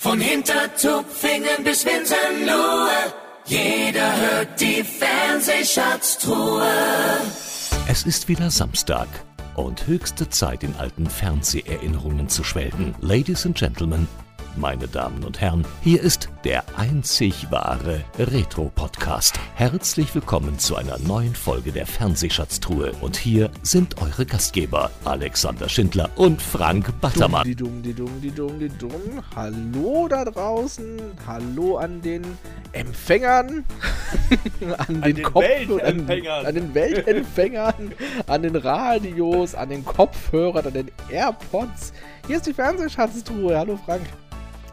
Von Hintertupfingen bis Winsenlohe, jeder hört die Fernsehschatztruhe. Es ist wieder Samstag und höchste Zeit, in alten Fernseherinnerungen zu schwelgen. Ladies and Gentlemen, meine Damen und Herren, hier ist der einzig wahre Retro-Podcast. Herzlich willkommen zu einer neuen Folge der Fernsehschatztruhe. Und hier sind eure Gastgeber Alexander Schindler und Frank Battermann. Dumm, die dumm, die dumm, die dumm. Hallo da draußen. Hallo an den Empfängern. an, den, den Kopf Weltempfängern. An, an den Weltempfängern. an den Radios, an den Kopfhörern, an den AirPods. Hier ist die Fernsehschatztruhe. Hallo Frank.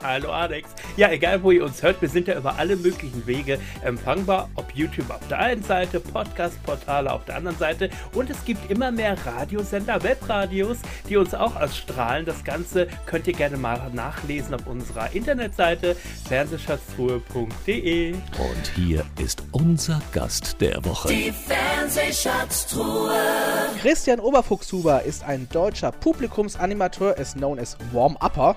Hallo Alex. Ja, egal wo ihr uns hört, wir sind ja über alle möglichen Wege empfangbar. Ob YouTube auf der einen Seite, Podcast-Portale auf der anderen Seite. Und es gibt immer mehr Radiosender, Webradios, die uns auch ausstrahlen. Das Ganze könnt ihr gerne mal nachlesen auf unserer Internetseite fernsehschatztruhe.de. Und hier ist unser Gast der Woche. Die Fernsehschatztruhe. Christian Oberfuchshuber ist ein deutscher Publikumsanimateur, ist known as Warm-Upper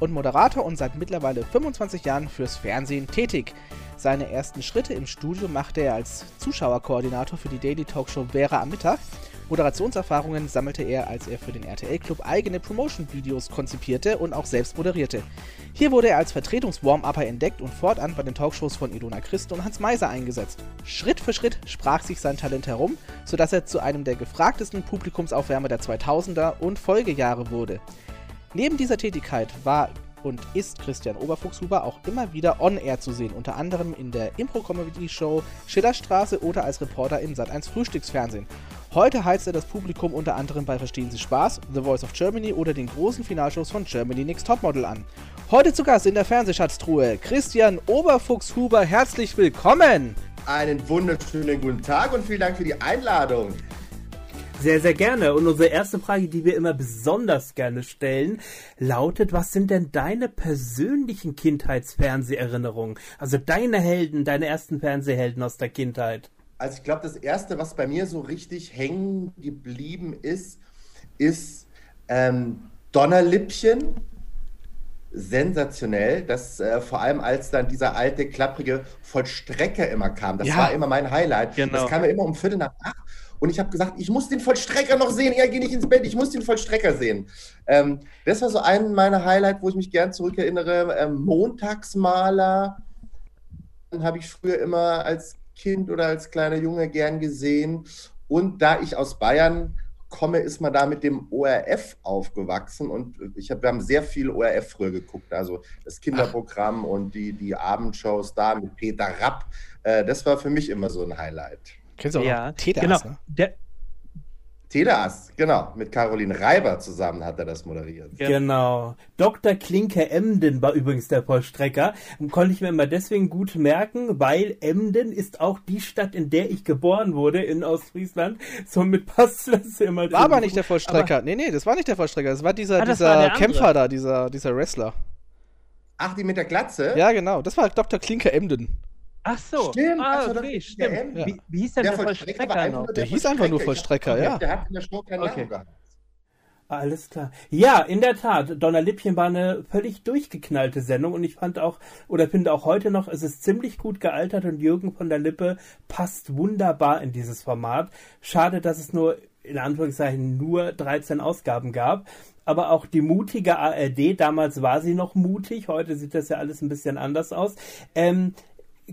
und Moderator und seit mittlerweile 25 Jahren fürs Fernsehen tätig. Seine ersten Schritte im Studio machte er als Zuschauerkoordinator für die Daily Talkshow Vera am Mittag. Moderationserfahrungen sammelte er, als er für den RTL Club eigene Promotion-Videos konzipierte und auch selbst moderierte. Hier wurde er als Vertretungs-Warm-Upper entdeckt und fortan bei den Talkshows von Ilona Christ und Hans Meiser eingesetzt. Schritt für Schritt sprach sich sein Talent herum, sodass er zu einem der gefragtesten Publikumsaufwärmer der 2000er und Folgejahre wurde. Neben dieser Tätigkeit war und ist Christian Oberfuchshuber auch immer wieder on-air zu sehen, unter anderem in der Impro-Comedy-Show Schillerstraße oder als Reporter im Sat1 Frühstücksfernsehen. Heute heizt er das Publikum unter anderem bei Verstehen Sie Spaß, The Voice of Germany oder den großen Finalshows von Germany Next Topmodel an. Heute zu Gast in der Fernsehschatztruhe Christian Oberfuchshuber, herzlich willkommen! Einen wunderschönen guten Tag und vielen Dank für die Einladung. Sehr, sehr gerne. Und unsere erste Frage, die wir immer besonders gerne stellen, lautet, was sind denn deine persönlichen Kindheitsfernseherinnerungen? Also deine Helden, deine ersten Fernsehhelden aus der Kindheit. Also ich glaube, das Erste, was bei mir so richtig hängen geblieben ist, ist ähm, Donnerlippchen. Sensationell, das äh, vor allem als dann dieser alte, klapprige Vollstrecker immer kam. Das Ja. war immer mein Highlight. Genau. Das kam ja immer um Viertel nach acht. Und ich habe gesagt, ich muss den Vollstrecker noch sehen. Ja, geh nicht ins Bett, ich muss den Vollstrecker sehen. Ähm, das war so ein meiner Highlight, wo ich mich gern zurückerinnere. Ähm, Montagsmaler habe ich früher immer als Kind oder als kleiner Junge gern gesehen. Und da ich aus Bayern komme, ist man da mit dem ORF aufgewachsen. Und ich hab, wir haben sehr viel ORF früher geguckt. Also das Kinderprogramm und die, die Abendshows da mit Peter Rapp. Äh, das war für mich immer so ein Highlight. Kennst du auch ja, noch Täter, genau. ne? Der, Tedas, genau. Mit Caroline Reiber zusammen hat er das moderiert. Genau. Dr. Klinke Emden war übrigens der Vollstrecker. Konnte ich mir immer deswegen gut merken, weil Emden ist auch die Stadt, in der ich geboren wurde, in Ostfriesland. Somit passt das immer. War aber nicht der Aber- Vollstrecker. nee, nee, das war nicht der Vollstrecker. Das war dieser, Ah, das dieser war. Kämpfer da, dieser, dieser Wrestler. Ach, die mit der Glatze? Ja, genau. Das war Dr. Klinke Emden. Ach so. Stimmt, Ah, also okay, der stimmt. M. Wie, wie hieß denn Der der, Vollstrecker Vollstrecker noch? nur Der hieß einfach nur Vollstrecker, ja. Der hat in der Show keinen Okay. Namen gehabt. Alles klar. Ja, in der Tat. Donnerlippchen war eine völlig durchgeknallte Sendung und ich fand auch, oder finde auch heute noch, es ist ziemlich gut gealtert und Jürgen von der Lippe passt wunderbar in dieses Format. Schade, dass es nur, in Anführungszeichen, nur 13 Ausgaben gab. Aber auch die mutige ARD, damals war sie noch mutig, heute sieht das ja alles ein bisschen anders aus. Ähm,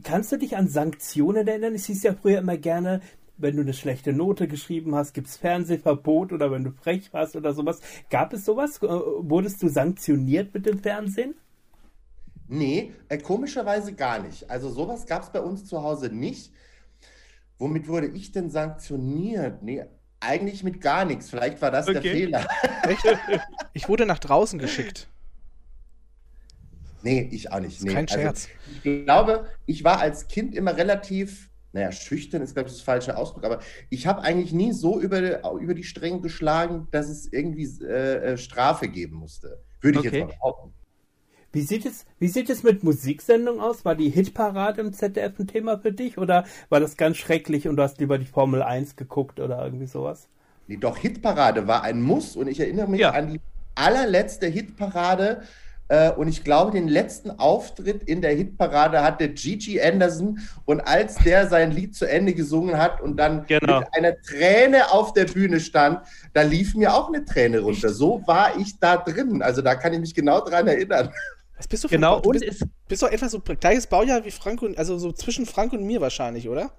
Kannst du dich an Sanktionen erinnern? Es hieß ja früher immer gerne, wenn du eine schlechte Note geschrieben hast, gibt's Fernsehverbot oder wenn du frech warst oder sowas. Gab es sowas? Äh, Wurdest du sanktioniert mit dem Fernsehen? Nee, äh, komischerweise gar nicht. Also sowas gab es bei uns zu Hause nicht. Womit wurde ich denn sanktioniert? Nee, eigentlich mit gar nichts. Vielleicht war das der Okay. Fehler. Echt? Ich wurde nach draußen geschickt. Nee, ich auch nicht. ist Nee. kein Also, Scherz. ich glaube, ich war als Kind immer relativ, naja, schüchtern ist, glaube ich, das falsche Ausdruck, aber ich habe eigentlich nie so über, über die Stränge geschlagen, dass es irgendwie äh, äh, Strafe geben musste. Würde ich Okay. jetzt mal behaupten. Wie sieht es, wie sieht es mit Musiksendungen aus? War die Hitparade im ZDF ein Thema für dich oder war das ganz schrecklich und du hast lieber die Formel 1 geguckt oder irgendwie sowas? Nee, doch, Hitparade war ein Muss und ich erinnere mich Ja. an die allerletzte Hitparade, und ich glaube, den letzten Auftritt in der Hitparade hatte Gigi Anderson. Und als der sein Lied zu Ende gesungen hat und dann Genau. mit einer Träne auf der Bühne stand, da lief mir auch eine Träne runter. So war ich da drin. Also da kann ich mich genau dran erinnern. Was bist du für ein Genau, Bau- du und bist, bist doch etwa so gleiches Baujahr wie Frank und, also so zwischen Frank und mir wahrscheinlich, oder?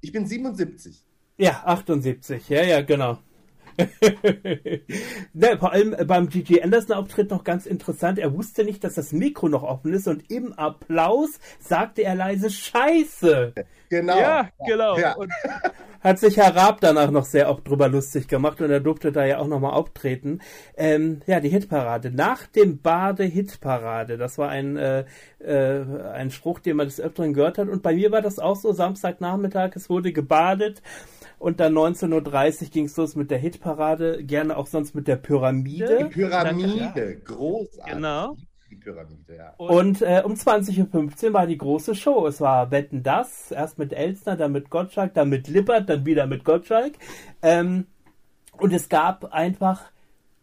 Ich bin 77. Ja, 78, ja, ja, genau. ne, vor allem beim Gigi Anderson Auftritt noch ganz interessant. Er wusste nicht, dass das Mikro noch offen ist und im Applaus sagte er leise Scheiße. Genau. ja, genau. Ja. Und Hat sich Herr Raab danach noch sehr oft drüber lustig gemacht und er durfte da ja auch nochmal auftreten. Ähm, ja, die Hitparade. Nach dem Bade Hitparade. Das war ein, äh, äh, ein Spruch, den man des Öfteren gehört hat. Und bei mir war das auch so, Samstagnachmittag, es wurde gebadet. Und dann 19.30 Uhr ging es los mit der Hitparade, gerne auch sonst mit der Die Pyramide. Pyramide, großartig. Genau. Pyramide, ja. Und äh, um 20.15 Uhr war die große Show. Es war Wetten das, erst mit Elsner, dann mit Gottschalk, dann mit Lippert, dann wieder mit Gottschalk. Ähm, und es gab einfach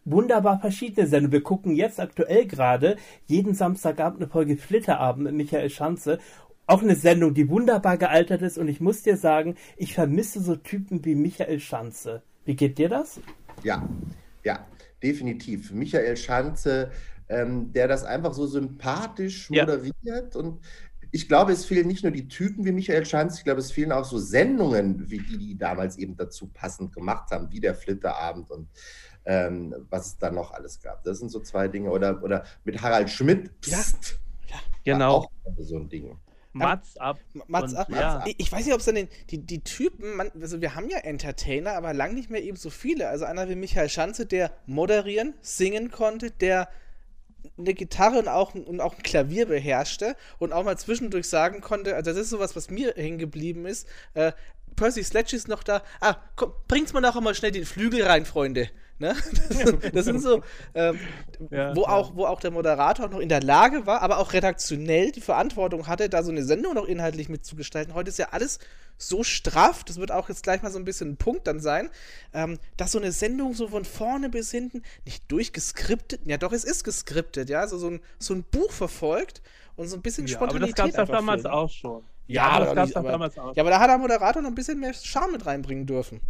wunderbar verschiedene Sendungen. Wir gucken jetzt aktuell gerade jeden Samstagabend eine Folge Flitterabend mit Michael Schanze. Auch eine Sendung, die wunderbar gealtert ist. Und ich muss dir sagen, ich vermisse so Typen wie Michael Schanze. Wie geht dir das? Ja, ja, definitiv. Michael Schanze, ähm, der das einfach so sympathisch Ja. moderiert und ich glaube, es fehlen nicht nur die Typen wie Michael Schanze, ich glaube, es fehlen auch so Sendungen, wie die, die damals eben dazu passend gemacht haben, wie der Flitterabend und ähm, was es da noch alles gab. Das sind so zwei Dinge. Oder, oder mit Harald Schmidt. Ja. Psst, war genau. Auch so ein Ding. Mats ab. Mats ab. ja. Ich, ich weiß nicht, ob es dann den, die, die Typen, man, also wir haben ja Entertainer, aber lang nicht mehr eben so viele. Also einer wie Michael Schanze, der moderieren, singen konnte, der eine Gitarre und auch, und auch ein Klavier beherrschte und auch mal zwischendurch sagen konnte, also das ist sowas, was mir hängen geblieben ist, äh, Percy Sledge ist noch da, ah, komm, bringt's mal nachher mal schnell den Flügel rein, Freunde. Ne? Das, das sind so, ähm, Ja, wo, ja. auch, wo auch der Moderator noch in der Lage war, aber auch redaktionell die Verantwortung hatte, da so eine Sendung noch inhaltlich mitzugestalten. Heute ist ja alles so straff, das wird auch jetzt gleich mal so ein bisschen ein Punkt dann sein, ähm, dass so eine Sendung so von vorne bis hinten nicht durchgeskriptet, ja doch, es ist geskriptet, ja, also so ein, so ein Buch verfolgt und so ein bisschen Ja, aber das Spontanität gab es damals auch schon. Ja, das aber gab es damals auch. Ja, aber da hat der Moderator noch ein bisschen mehr Charme mit reinbringen dürfen.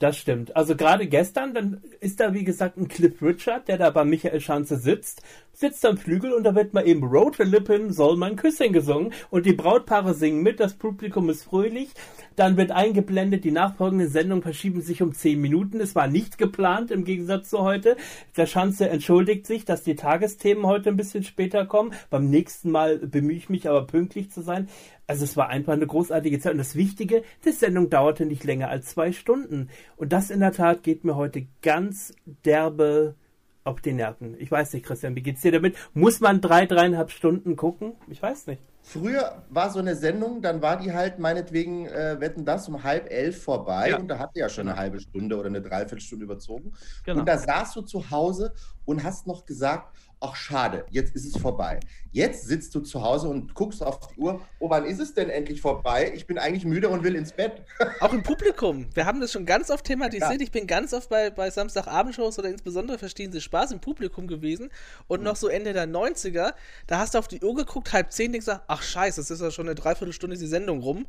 Das stimmt. Also gerade gestern, dann ist da wie gesagt ein Cliff Richard, der da bei Michael Schanze sitzt, sitzt am Flügel und da wird mal eben Rote Lippen soll mein Küsschen gesungen und die Brautpaare singen mit, das Publikum ist fröhlich. Dann wird eingeblendet, die nachfolgenden Sendungen verschieben sich um 10 Minuten. Es war nicht geplant, im Gegensatz zu heute. Der Schanze entschuldigt sich, dass die Tagesthemen heute ein bisschen später kommen. Beim nächsten Mal bemühe ich mich aber pünktlich zu sein. Also es war einfach eine großartige Zeit. Und das Wichtige, die Sendung dauerte nicht länger als zwei Stunden. Und das in der Tat geht mir heute ganz derbe auf die Nerven. Ich weiß nicht, Christian, wie geht's dir damit? Muss man drei, dreieinhalb Stunden gucken? Ich weiß nicht. Früher war so eine Sendung, dann war die halt meinetwegen, äh, wetten das, um halb elf vorbei Ja. und da hat die ja schon eine halbe Stunde oder eine Dreiviertelstunde überzogen. Genau. Und da saßt du zu Hause und hast noch gesagt, ach schade, jetzt ist es vorbei. Jetzt sitzt du zu Hause und guckst auf die Uhr, oh, wann ist es denn endlich vorbei? Ich bin eigentlich müde und will ins Bett. Auch im Publikum. Wir haben das schon ganz oft thematisiert. Ja. Ich bin ganz oft bei, bei Samstagabendshows oder insbesondere Verstehen Sie Spaß im Publikum gewesen. Und noch so Ende der 90er, da hast du auf die Uhr geguckt, halb zehn, denkst du, ach scheiße, es ist ja schon eine Dreiviertelstunde die Sendung rum.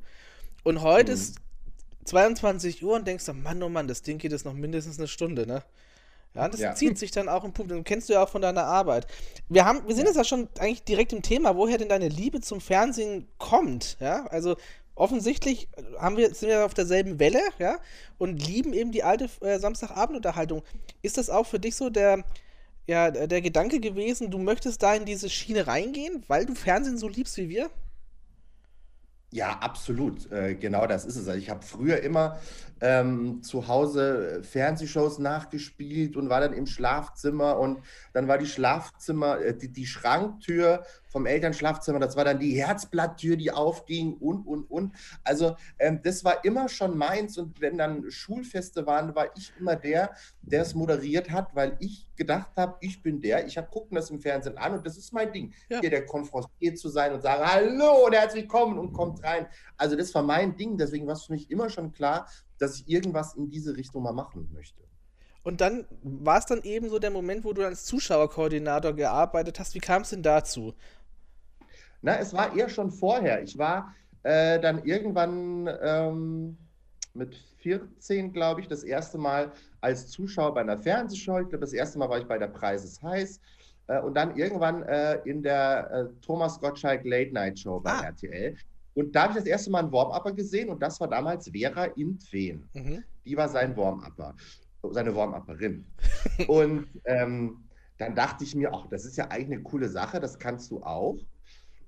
Und heute ist 22 Uhr und denkst du, Mann, oh Mann, das Ding geht jetzt noch mindestens eine Stunde, ne? Ja, das Ja. zieht sich dann auch im Publikum. Kennst du ja auch von deiner Arbeit. Wir, haben, wir sind jetzt ja schon eigentlich direkt im Thema, woher denn deine Liebe zum Fernsehen kommt. Ja, also offensichtlich haben wir, sind wir auf derselben Welle, ja, und lieben eben die alte äh, Samstagabendunterhaltung. Ist das auch für dich so der, ja, der der Gedanke gewesen, du möchtest da in diese Schiene reingehen, weil du Fernsehen so liebst wie wir? Ja, absolut. Äh, genau das ist es. Also ich habe früher immer ähm, zu Hause äh, Fernsehshows nachgespielt und war dann im Schlafzimmer und dann war die Schlafzimmer, äh, die, die Schranktür vom Elternschlafzimmer, das war dann die Herzblatttür, die aufging und, und, und. Also ähm, das war immer schon meins und wenn dann Schulfeste waren, war ich immer der, der es moderiert hat, weil ich gedacht habe, ich bin der, ich habe gucken das im Fernsehen an und das ist mein Ding, Ja. hier der konfrontiert zu sein und sagen, hallo und herzlich willkommen und kommt rein. Also das war mein Ding, deswegen war es für mich immer schon klar, dass ich irgendwas in diese Richtung mal machen möchte. Und dann war es dann eben so der Moment, wo du als Zuschauerkoordinator gearbeitet hast. Wie kam es denn dazu? Na, es war eher schon vorher. Ich war äh, dann irgendwann ähm, mit 14, glaube ich, das erste Mal als Zuschauer bei einer Fernsehshow. Ich glaube, das erste Mal war ich bei der Preis ist heiß. Äh, und dann irgendwann äh, in der äh, Thomas Gottschalk Late Night Show bei ah. RTL. Und da habe ich das erste Mal einen Warm-Upper gesehen und das war damals Vera Intwen. Mhm. Die war sein Warm-Upper, seine Warm-Upperin. und ähm, dann dachte ich mir, ach, das ist ja eigentlich eine coole Sache, das kannst du auch.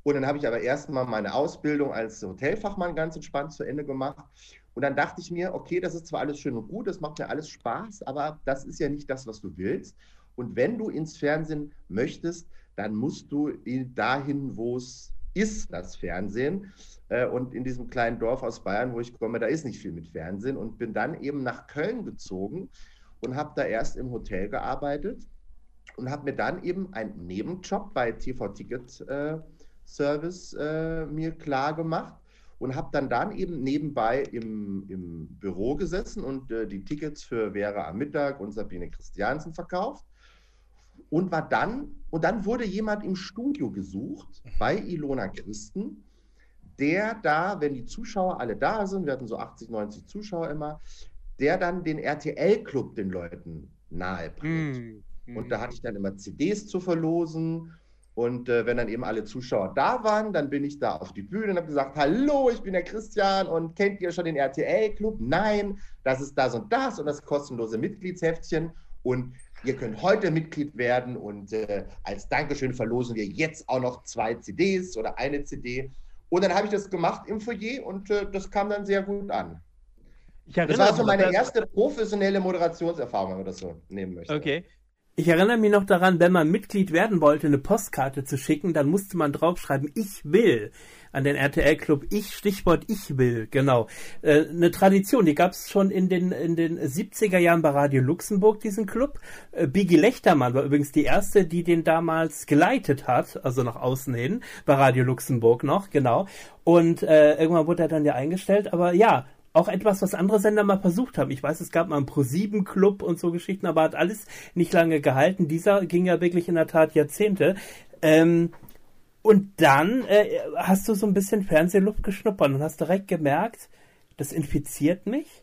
Und dann habe ich aber erstmal meine Ausbildung als Hotelfachmann ganz entspannt zu Ende gemacht. Und dann dachte ich mir, okay, das ist zwar alles schön und gut, das macht mir alles Spaß, aber das ist ja nicht das, was du willst. Und wenn du ins Fernsehen möchtest, dann musst du dahin, wo es ist, das Fernsehen. Äh, und in diesem kleinen Dorf aus Bayern, wo ich komme, da ist nicht viel mit Fernsehen. Und bin dann eben nach Köln gezogen und habe da erst im Hotel gearbeitet und habe mir dann eben einen Nebenjob bei TV Ticket äh, Service äh, mir klar gemacht und habe dann dann eben nebenbei im, im Büro gesessen und äh, die Tickets für Vera am Mittag und Sabine Christiansen verkauft und war dann und dann wurde jemand im Studio gesucht bei Ilona Christen, der da, wenn die Zuschauer alle da sind, wir hatten so 80, 90 Zuschauer immer, der dann den RTL-Club den Leuten nahe bringt. Mm, Und da hatte ich dann immer CDs zu verlosen und äh, wenn dann eben alle Zuschauer da waren, dann bin ich da auf die Bühne und habe gesagt, hallo, ich bin der Christian und kennt ihr schon den RTL-Club? Nein, das ist das und das und das kostenlose Mitgliedsheftchen und ihr könnt heute Mitglied werden und äh, als Dankeschön verlosen wir jetzt auch noch zwei CDs oder eine CD. Und dann habe ich das gemacht im Foyer und äh, das kam dann sehr gut an. das war so meine erste professionelle Moderationserfahrung, wenn man das so nehmen möchte. Okay. Ich erinnere mich noch daran, wenn man Mitglied werden wollte, eine Postkarte zu schicken, dann musste man draufschreiben, ich will an den RTL Club. Ich, Stichwort ich will, genau. Äh, eine Tradition, die gab es schon in den, in den 70er Jahren bei Radio Luxemburg, diesen Club. Äh, Bigi Lechtermann war übrigens die erste, die den damals geleitet hat, also nach außen hin, bei Radio Luxemburg noch, genau. Und äh, irgendwann wurde er dann ja eingestellt, aber ja, auch etwas, was andere Sender mal versucht haben. Ich weiß, es gab mal einen Pro-7-Club und so Geschichten, aber hat alles nicht lange gehalten. Dieser ging ja wirklich in der Tat Jahrzehnte. Ähm, und dann äh, hast du so ein bisschen Fernsehluft geschnuppert und hast direkt gemerkt, das infiziert mich.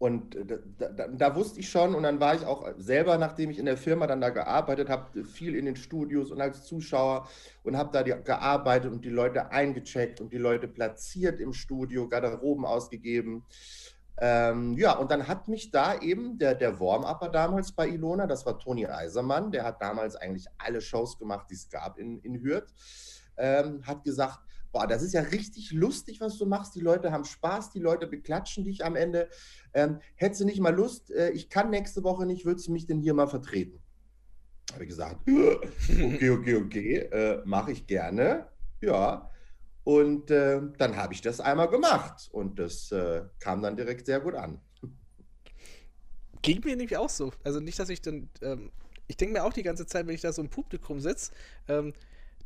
Und da, da, da, wusste ich schon, und dann war ich auch selber, nachdem ich in der Firma dann da gearbeitet habe, viel in den Studios und als Zuschauer und habe da die, gearbeitet und die Leute eingecheckt und die Leute platziert im Studio, Garderoben ausgegeben. Ähm, ja, und dann hat mich da eben der, der Warm-Upper damals bei Ilona, das war Toni Eisermann, der hat damals eigentlich alle Shows gemacht, die es gab in, in Hürth, ähm, hat gesagt, boah, das ist ja richtig lustig, was du machst. Die Leute haben Spaß, die Leute beklatschen dich am Ende. Ähm, hättest du nicht mal Lust, äh, ich kann nächste Woche nicht, würdest du mich denn hier mal vertreten? Habe ich gesagt, okay, okay, okay, äh, mache ich gerne. Ja. Und äh, dann habe ich das einmal gemacht und das äh, kam dann direkt sehr gut an. Ging mir nämlich auch so. Also nicht, dass ich dann, ähm, ich denke mir auch die ganze Zeit, wenn ich da so im Publikum sitze, ähm,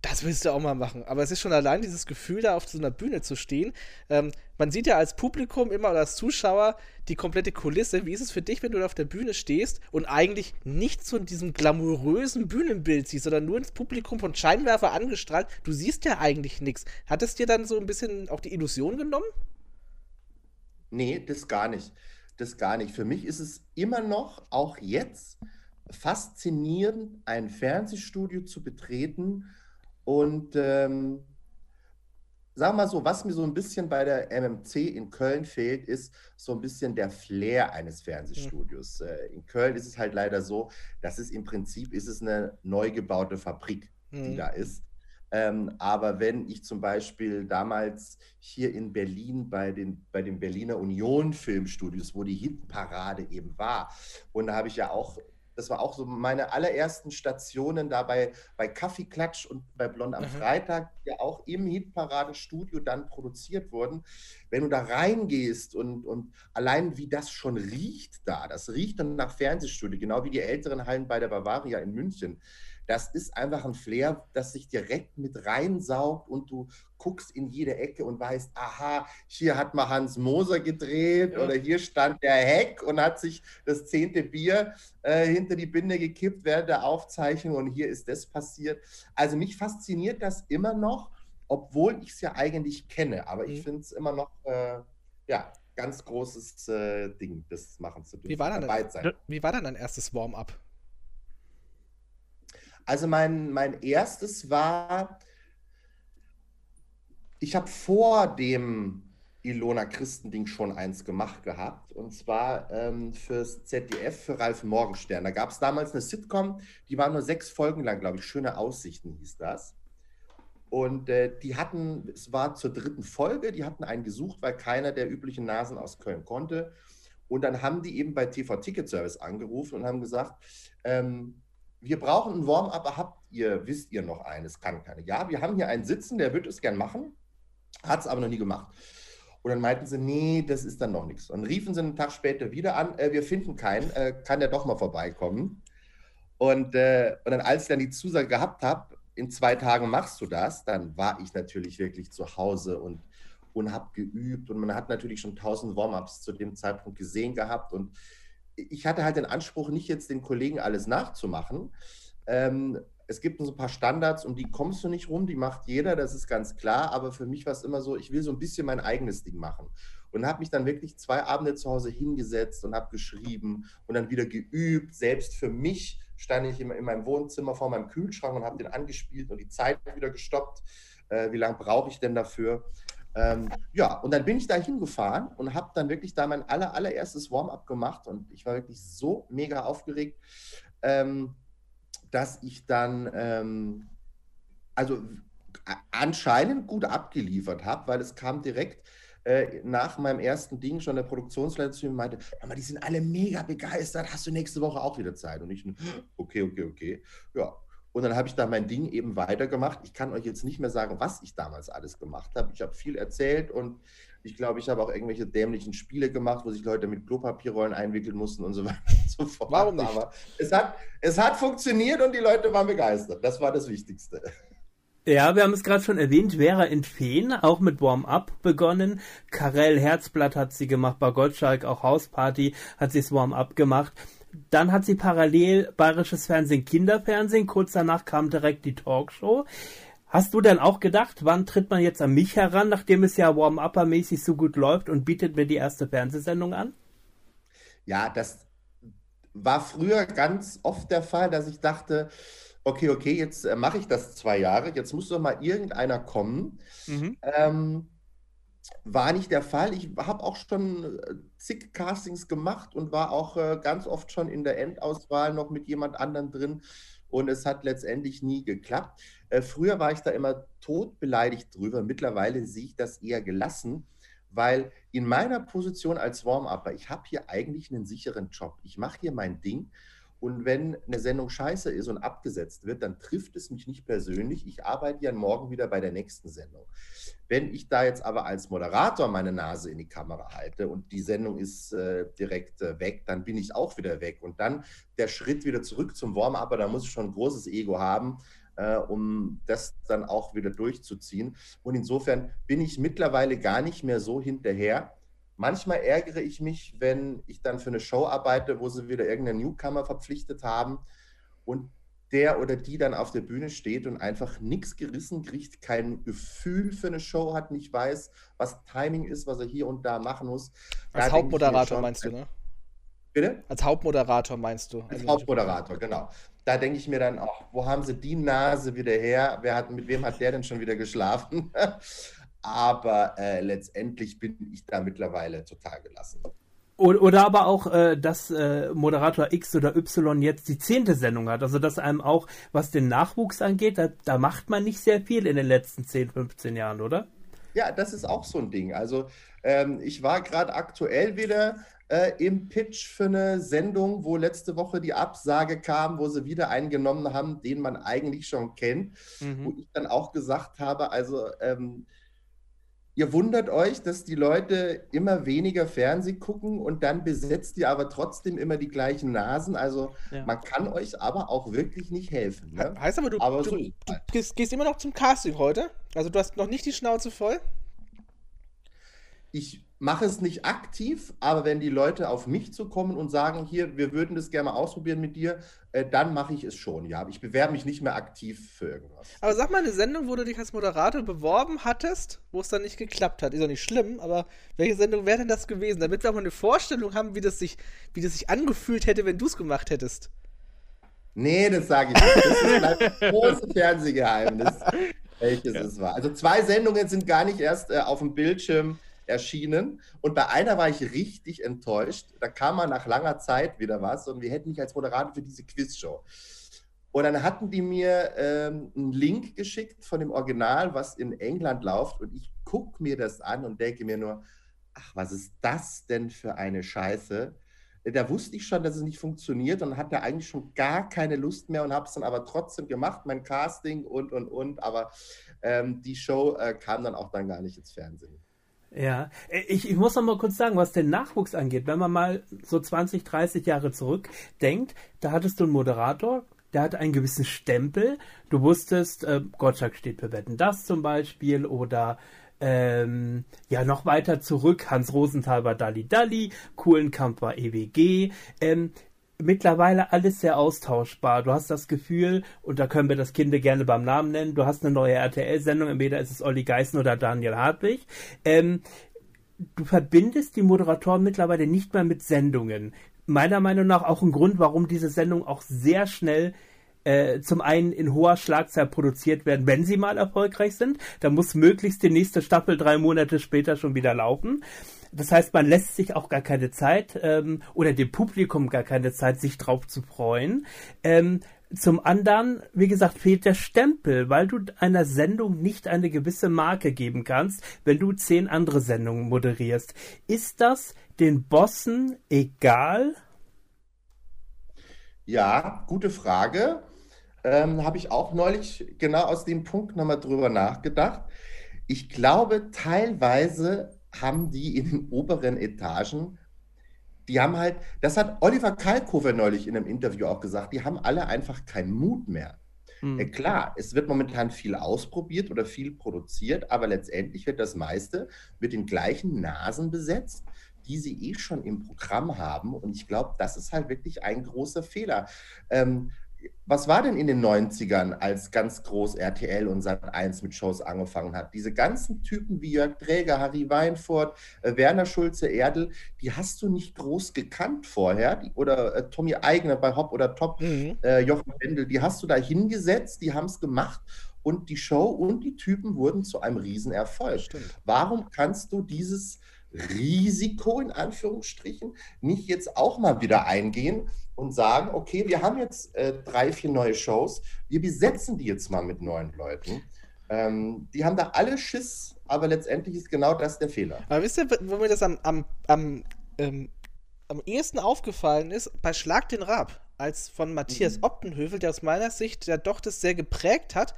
das willst du auch mal machen. Aber es ist schon allein dieses Gefühl, da auf so einer Bühne zu stehen. Ähm, man sieht ja als Publikum immer oder als Zuschauer die komplette Kulisse. Wie ist es für dich, wenn du da auf der Bühne stehst und eigentlich nicht so in diesem glamourösen Bühnenbild siehst, sondern nur ins Publikum von Scheinwerfer angestrahlt? Du siehst ja eigentlich nichts. Hat es dir dann so ein bisschen auch die Illusion genommen? Nee, das gar nicht. Das gar nicht. Für mich ist es immer noch, auch jetzt, faszinierend, ein Fernsehstudio zu betreten und ähm, sagen wir mal so, was mir so ein bisschen bei der MMC in Köln fehlt, ist so ein bisschen der Flair eines Fernsehstudios. Mhm. In Köln ist es halt leider so, dass es im Prinzip ist es eine neu gebaute Fabrik, die mhm. da ist. Ähm, aber wenn ich zum Beispiel damals hier in Berlin bei den, bei den Berliner Union Filmstudios, wo die Hitparade eben war, und da habe ich ja auch das war auch so meine allerersten Stationen da bei, bei Kaffeeklatsch und bei Blond am mhm. Freitag, die ja auch im Hitparadenstudio dann produziert wurden. Wenn du da reingehst und, und allein wie das schon riecht da, das riecht dann nach Fernsehstudio, genau wie die älteren Hallen bei der Bavaria in München. Das ist einfach ein Flair, das sich direkt mit reinsaugt und du guckst in jede Ecke und weißt, aha, hier hat mal Hans Moser gedreht ja. oder hier stand der Heck und hat sich das zehnte Bier äh, hinter die Binde gekippt während der Aufzeichnung und hier ist das passiert. Also mich fasziniert das immer noch, obwohl ich es ja eigentlich kenne, aber ich mhm. finde es immer noch, äh, ja, ganz großes äh, Ding, das machen zu dürfen. Wie war dann, dein, wie war dann dein erstes Warm-up? Also mein, mein erstes war, ich habe vor dem Ilona Christending schon eins gemacht gehabt. Und zwar ähm, fürs ZDF, für Ralf Morgenstern. Da gab es damals eine Sitcom, die war nur sechs Folgen lang, glaube ich. Schöne Aussichten hieß das. Und äh, die hatten, es war zur dritten Folge, die hatten einen gesucht, weil keiner der üblichen Nasen aus Köln konnte. Und dann haben die eben bei TV Ticket Service angerufen und haben gesagt, ähm, wir brauchen ein Warm-up, habt ihr, wisst ihr noch eines? Kann keine. Ja, wir haben hier einen sitzen, der wird es gern machen, hat es aber noch nie gemacht. Und dann meinten sie, nee, das ist dann noch nichts. Und riefen sie einen Tag später wieder an, äh, wir finden keinen, äh, kann der doch mal vorbeikommen. Und, äh, und dann, als ich dann die Zusage gehabt habe, in zwei Tagen machst du das, dann war ich natürlich wirklich zu Hause und, und habe geübt. Und man hat natürlich schon tausend Warm-ups zu dem Zeitpunkt gesehen gehabt. Und ich hatte halt den Anspruch, nicht jetzt den Kollegen alles nachzumachen. Ähm, es gibt so ein paar Standards, um die kommst du nicht rum, die macht jeder, das ist ganz klar. Aber für mich war es immer so, ich will so ein bisschen mein eigenes Ding machen. Und habe mich dann wirklich zwei Abende zu Hause hingesetzt und habe geschrieben und dann wieder geübt. Selbst für mich stand ich in, in meinem Wohnzimmer vor meinem Kühlschrank und habe den angespielt und die Zeit wieder gestoppt. Äh, wie lange brauche ich denn dafür? Ähm, ja, und dann bin ich da hingefahren und habe dann wirklich da mein aller, allererstes Warm-up gemacht und ich war wirklich so mega aufgeregt, ähm, dass ich dann ähm, also anscheinend gut abgeliefert habe, weil es kam direkt äh, nach meinem ersten Ding schon der Produktionsleiter zu mir und meinte, die sind alle mega begeistert, hast du nächste Woche auch wieder Zeit? Und ich, okay, okay, okay. Ja, und dann habe ich da mein Ding eben weitergemacht. Ich kann euch jetzt nicht mehr sagen, was ich damals alles gemacht habe. Ich habe viel erzählt und ich glaube, ich habe auch irgendwelche dämlichen Spiele gemacht, wo sich Leute mit Klopapierrollen einwickeln mussten und so weiter und so fort. Warum nicht? Aber es hat, es hat funktioniert und die Leute waren begeistert. Das war das Wichtigste. Ja, wir haben es gerade schon erwähnt, Vera in Feen, auch mit Warm-Up begonnen. Karel Herzblatt hat sie gemacht, bei Gottschalk auch Hausparty hat sie das Warm-Up gemacht. Dann hat sie parallel bayerisches Fernsehen, Kinderfernsehen. Kurz danach kam direkt die Talkshow. Hast du denn auch gedacht, wann tritt man jetzt an mich heran, nachdem es ja Warm-Upper-mäßig so gut läuft und bietet mir die erste Fernsehsendung an? Ja, das war früher ganz oft der Fall, dass ich dachte, okay, okay, jetzt äh, mache ich das zwei Jahre, jetzt muss doch mal irgendeiner kommen. Mhm. Ähm, war nicht der Fall. Ich habe auch schon äh, zig Castings gemacht und war auch äh, ganz oft schon in der Endauswahl noch mit jemand anderem drin und es hat letztendlich nie geklappt. Äh, früher war ich da immer totbeleidigt drüber. Mittlerweile sehe ich das eher gelassen, weil in meiner Position als Warm-Upper, ich habe hier eigentlich einen sicheren Job. Ich mache hier mein Ding und wenn eine Sendung scheiße ist und abgesetzt wird, dann trifft es mich nicht persönlich. Ich arbeite ja morgen wieder bei der nächsten Sendung. Wenn ich da jetzt aber als Moderator meine Nase in die Kamera halte und die Sendung ist äh, direkt äh, weg, dann bin ich auch wieder weg. Und dann der Schritt wieder zurück zum Warm-up, da muss ich schon ein großes Ego haben, äh, um das dann auch wieder durchzuziehen. Und insofern bin ich mittlerweile gar nicht mehr so hinterher Manchmal ärgere ich mich, wenn ich dann für eine Show arbeite, wo sie wieder irgendeinen Newcomer verpflichtet haben und der oder die dann auf der Bühne steht und einfach nichts gerissen kriegt, kein Gefühl für eine Show hat, nicht weiß, was Timing ist, was er hier und da machen muss. Als da Hauptmoderator schon, meinst du, ne? Bitte? Als Hauptmoderator meinst du? Als also Hauptmoderator, genau. Da denke ich mir dann auch, wo haben sie die Nase wieder her? Wer hat, mit wem hat der denn schon wieder geschlafen? Aber äh, letztendlich bin ich da mittlerweile total gelassen. Oder aber auch, äh, dass äh, Moderator X oder Y jetzt die zehnte Sendung hat. Also dass einem auch, was den Nachwuchs angeht, da, da macht man nicht sehr viel in den letzten 10, 15 Jahren, oder? Ja, das ist auch so ein Ding. Also ähm, ich war gerade aktuell wieder äh, im Pitch für eine Sendung, wo letzte Woche die Absage kam, wo sie wieder einen genommen haben, den man eigentlich schon kennt. Mhm. Wo ich dann auch gesagt habe, also ähm, ihr wundert euch, dass die Leute immer weniger Fernsehen gucken und dann besetzt ihr aber trotzdem immer die gleichen Nasen. Also Ja. man kann euch aber auch wirklich nicht helfen. Ne? Heißt aber, du, Aber du, so du gehst, gehst immer noch zum Casting heute? Also du hast noch nicht die Schnauze voll? Ich mache es nicht aktiv, aber wenn die Leute auf mich zukommen und sagen, hier, wir würden das gerne mal ausprobieren mit dir, äh, dann mache ich es schon. Ja, ich bewerbe mich nicht mehr aktiv für irgendwas. Aber sag mal eine Sendung, wo du dich als Moderator beworben hattest, wo es dann nicht geklappt hat. Ist doch nicht schlimm, aber welche Sendung wäre denn das gewesen? Damit wir auch mal eine Vorstellung haben, wie das sich, wie das sich angefühlt hätte, wenn du es gemacht hättest. Nee, das sage ich nicht. Das ist ein großes Fernsehgeheimnis, welches es war. Also zwei Sendungen sind gar nicht erst äh, auf dem Bildschirm erschienen. Und bei einer war ich richtig enttäuscht. Da kam mal nach langer Zeit wieder was und wir hätten mich als Moderator für diese Quizshow. Und dann hatten die mir ähm, einen Link geschickt von dem Original, was in England läuft. Und ich gucke mir das an und denke mir nur, ach, was ist das denn für eine Scheiße? Da wusste ich schon, dass es nicht funktioniert und hatte eigentlich schon gar keine Lust mehr und habe es dann aber trotzdem gemacht, mein Casting und, und, und. Aber ähm, die Show äh, kam dann auch dann gar nicht ins Fernsehen. Ja, Äh, ich, ich muss noch mal kurz sagen, was den Nachwuchs angeht. Wenn man mal so 20, 30 Jahre zurückdenkt, da hattest du einen Moderator, der hatte einen gewissen Stempel. Du wusstest, äh, Gottschalk steht für Wetten, das zum Beispiel oder ähm, ja, noch weiter zurück, Hans Rosenthal war Dalli Dalli, Kuhlenkamp war EWG. Ähm, mittlerweile alles sehr austauschbar. Du hast das Gefühl, und da können wir das Kind gerne beim Namen nennen, du hast eine neue RTL-Sendung, entweder ist es Olli Geißen oder Daniel Hartwig. Ähm, du verbindest die Moderatoren mittlerweile nicht mehr mit Sendungen. Meiner Meinung nach auch ein Grund, warum diese Sendungen auch sehr schnell äh, zum einen in hoher Schlagzahl produziert werden, wenn sie mal erfolgreich sind. Da muss möglichst die nächste Staffel drei Monate später schon wieder laufen. Das heißt, man lässt sich auch gar keine Zeit ähm, oder dem Publikum gar keine Zeit, sich drauf zu freuen. Ähm, zum anderen, wie gesagt, fehlt der Stempel, weil du einer Sendung nicht eine gewisse Marke geben kannst, wenn du zehn andere Sendungen moderierst. Ist das den Bossen egal? Ja, gute Frage. Ähm, Habe ich auch neulich genau aus dem Punkt nochmal drüber nachgedacht. Ich glaube, teilweise haben die in den oberen Etagen, die haben halt, das hat Oliver Kalkofer neulich in einem Interview auch gesagt, die haben alle einfach keinen Mut mehr. Hm. Äh, klar, es wird momentan viel ausprobiert oder viel produziert, aber letztendlich wird das meiste mit den gleichen Nasen besetzt, die sie eh schon im Programm haben. Und ich glaube, das ist halt wirklich ein großer Fehler. Ähm, was war denn in den 90ern, als ganz groß RTL und Sat1 mit Shows angefangen hat? Diese ganzen Typen wie Jörg Träger, Harry Weinfurt, äh, Werner Schulze Erdel, die hast du nicht groß gekannt vorher. Oder äh, Tommy Eigner bei Hop oder Top, Mhm. äh, Jochen Wendel, die hast du da hingesetzt, die haben es gemacht und die Show und die Typen wurden zu einem Riesenerfolg. Stimmt. Warum kannst du dieses Risiko in Anführungsstrichen nicht jetzt auch mal wieder eingehen und sagen, okay, wir haben jetzt äh, drei, vier neue Shows, wir besetzen die jetzt mal mit neuen Leuten. Ähm, die haben da alle Schiss, aber letztendlich ist genau das der Fehler. Aber wisst ihr, wo mir das am, am, am, ähm, am ehesten aufgefallen ist? Bei Schlag den Rab, als von Matthias Optenhövel, der aus meiner Sicht ja doch das sehr geprägt hat.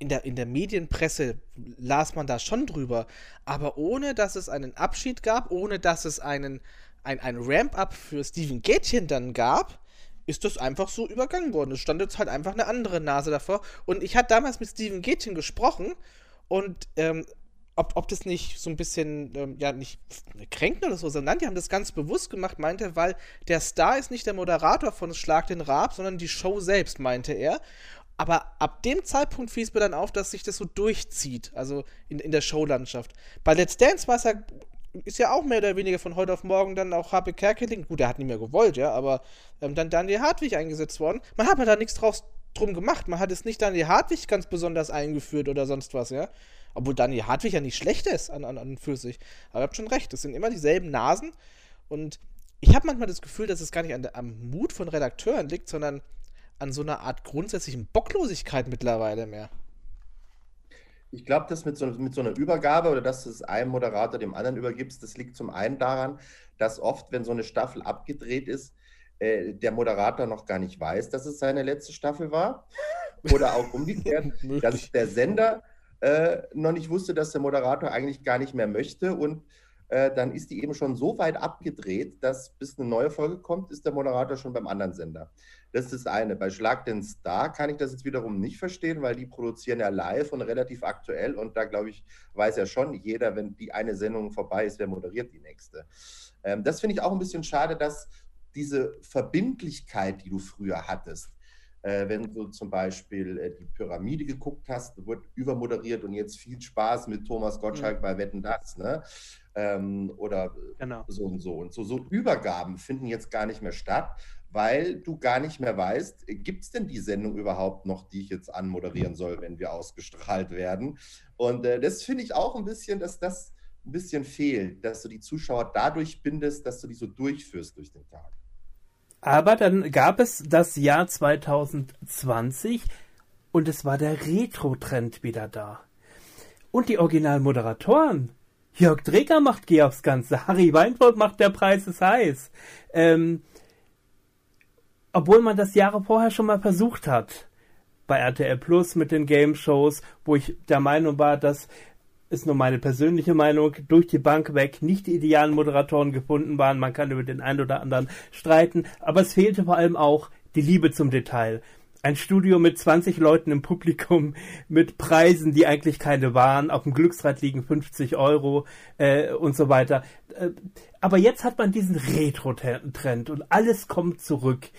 In der, in der Medienpresse las man da schon drüber, aber ohne dass es einen Abschied gab, ohne dass es einen, ein, ein Ramp-up für Steven Gätchen dann gab, ist das einfach so übergangen worden. Es stand jetzt halt einfach eine andere Nase davor. Und ich hatte damals mit Steven Gätchen gesprochen und ähm, ob, ob das nicht so ein bisschen, ähm, ja, nicht kränken oder so, sondern die haben das ganz bewusst gemacht, meinte er, weil der Star ist nicht der Moderator von Schlag den Rab, sondern die Show selbst, meinte er. Aber ab dem Zeitpunkt fiel es mir dann auf, dass sich das so durchzieht, also in, in der Showlandschaft. Bei Let's Dance war es ja, ist ja auch mehr oder weniger von heute auf morgen dann auch Habe Kerkeling, gut, der hat nicht mehr gewollt, ja, aber ähm, dann Daniel Hartwig eingesetzt worden. Man hat aber da nichts draus drum gemacht. Man hat es nicht Daniel Hartwig ganz besonders eingeführt oder sonst was, ja. Obwohl Daniel Hartwig ja nicht schlecht ist an, an, an für sich. Aber ihr habt schon recht, es sind immer dieselben Nasen. Und ich habe manchmal das Gefühl, dass es gar nicht an am Mut von Redakteuren liegt, sondern an so einer Art grundsätzlichen Bocklosigkeit mittlerweile mehr. Ich glaube, das mit so, mit so einer Übergabe oder dass du es einem Moderator dem anderen übergibst, das liegt zum einen daran, dass oft, wenn so eine Staffel abgedreht ist, äh, der Moderator noch gar nicht weiß, dass es seine letzte Staffel war. Oder auch umgekehrt, dass der Sender äh, noch nicht wusste, dass der Moderator eigentlich gar nicht mehr möchte und äh, dann ist die eben schon so weit abgedreht, dass bis eine neue Folge kommt, ist der Moderator schon beim anderen Sender. Das ist das eine. Bei Schlag den Star kann ich das jetzt wiederum nicht verstehen, weil die produzieren ja live und relativ aktuell und da glaube ich, weiß ja schon jeder, wenn die eine Sendung vorbei ist, wer moderiert die nächste. Ähm, das finde ich auch ein bisschen schade, dass diese Verbindlichkeit, die du früher hattest, äh, wenn du zum Beispiel äh, die Pyramide geguckt hast, wird übermoderiert und jetzt viel Spaß mit Thomas Gottschalk mhm. bei Wetten das, ne? Ähm, oder genau. so und so. Und so, so Übergaben finden jetzt gar nicht mehr statt, weil du gar nicht mehr weißt, gibt es denn die Sendung überhaupt noch, die ich jetzt anmoderieren soll, wenn wir ausgestrahlt werden? Und äh, das finde ich auch ein bisschen, dass das ein bisschen fehlt, dass du die Zuschauer dadurch bindest, dass du die so durchführst durch den Tag. Aber dann gab es das Jahr 2020 und es war der Retro-Trend wieder da. Und die Originalmoderatoren. Jörg Dreger macht Geh Ganze, Harry Weinfurt macht Der Preis ist heiß. Ähm, obwohl man das Jahre vorher schon mal versucht hat. Bei RTL Plus mit den Game Shows, wo ich der Meinung war, dass ist nur meine persönliche Meinung, durch die Bank weg nicht die idealen Moderatoren gefunden waren. Man kann über den einen oder anderen streiten, aber es fehlte vor allem auch die Liebe zum Detail. Ein Studio mit 20 Leuten im Publikum, mit Preisen, die eigentlich keine waren, auf dem Glücksrad liegen 50 Euro äh, und so weiter. Äh, aber jetzt hat man diesen Retro-Trend und alles kommt zurück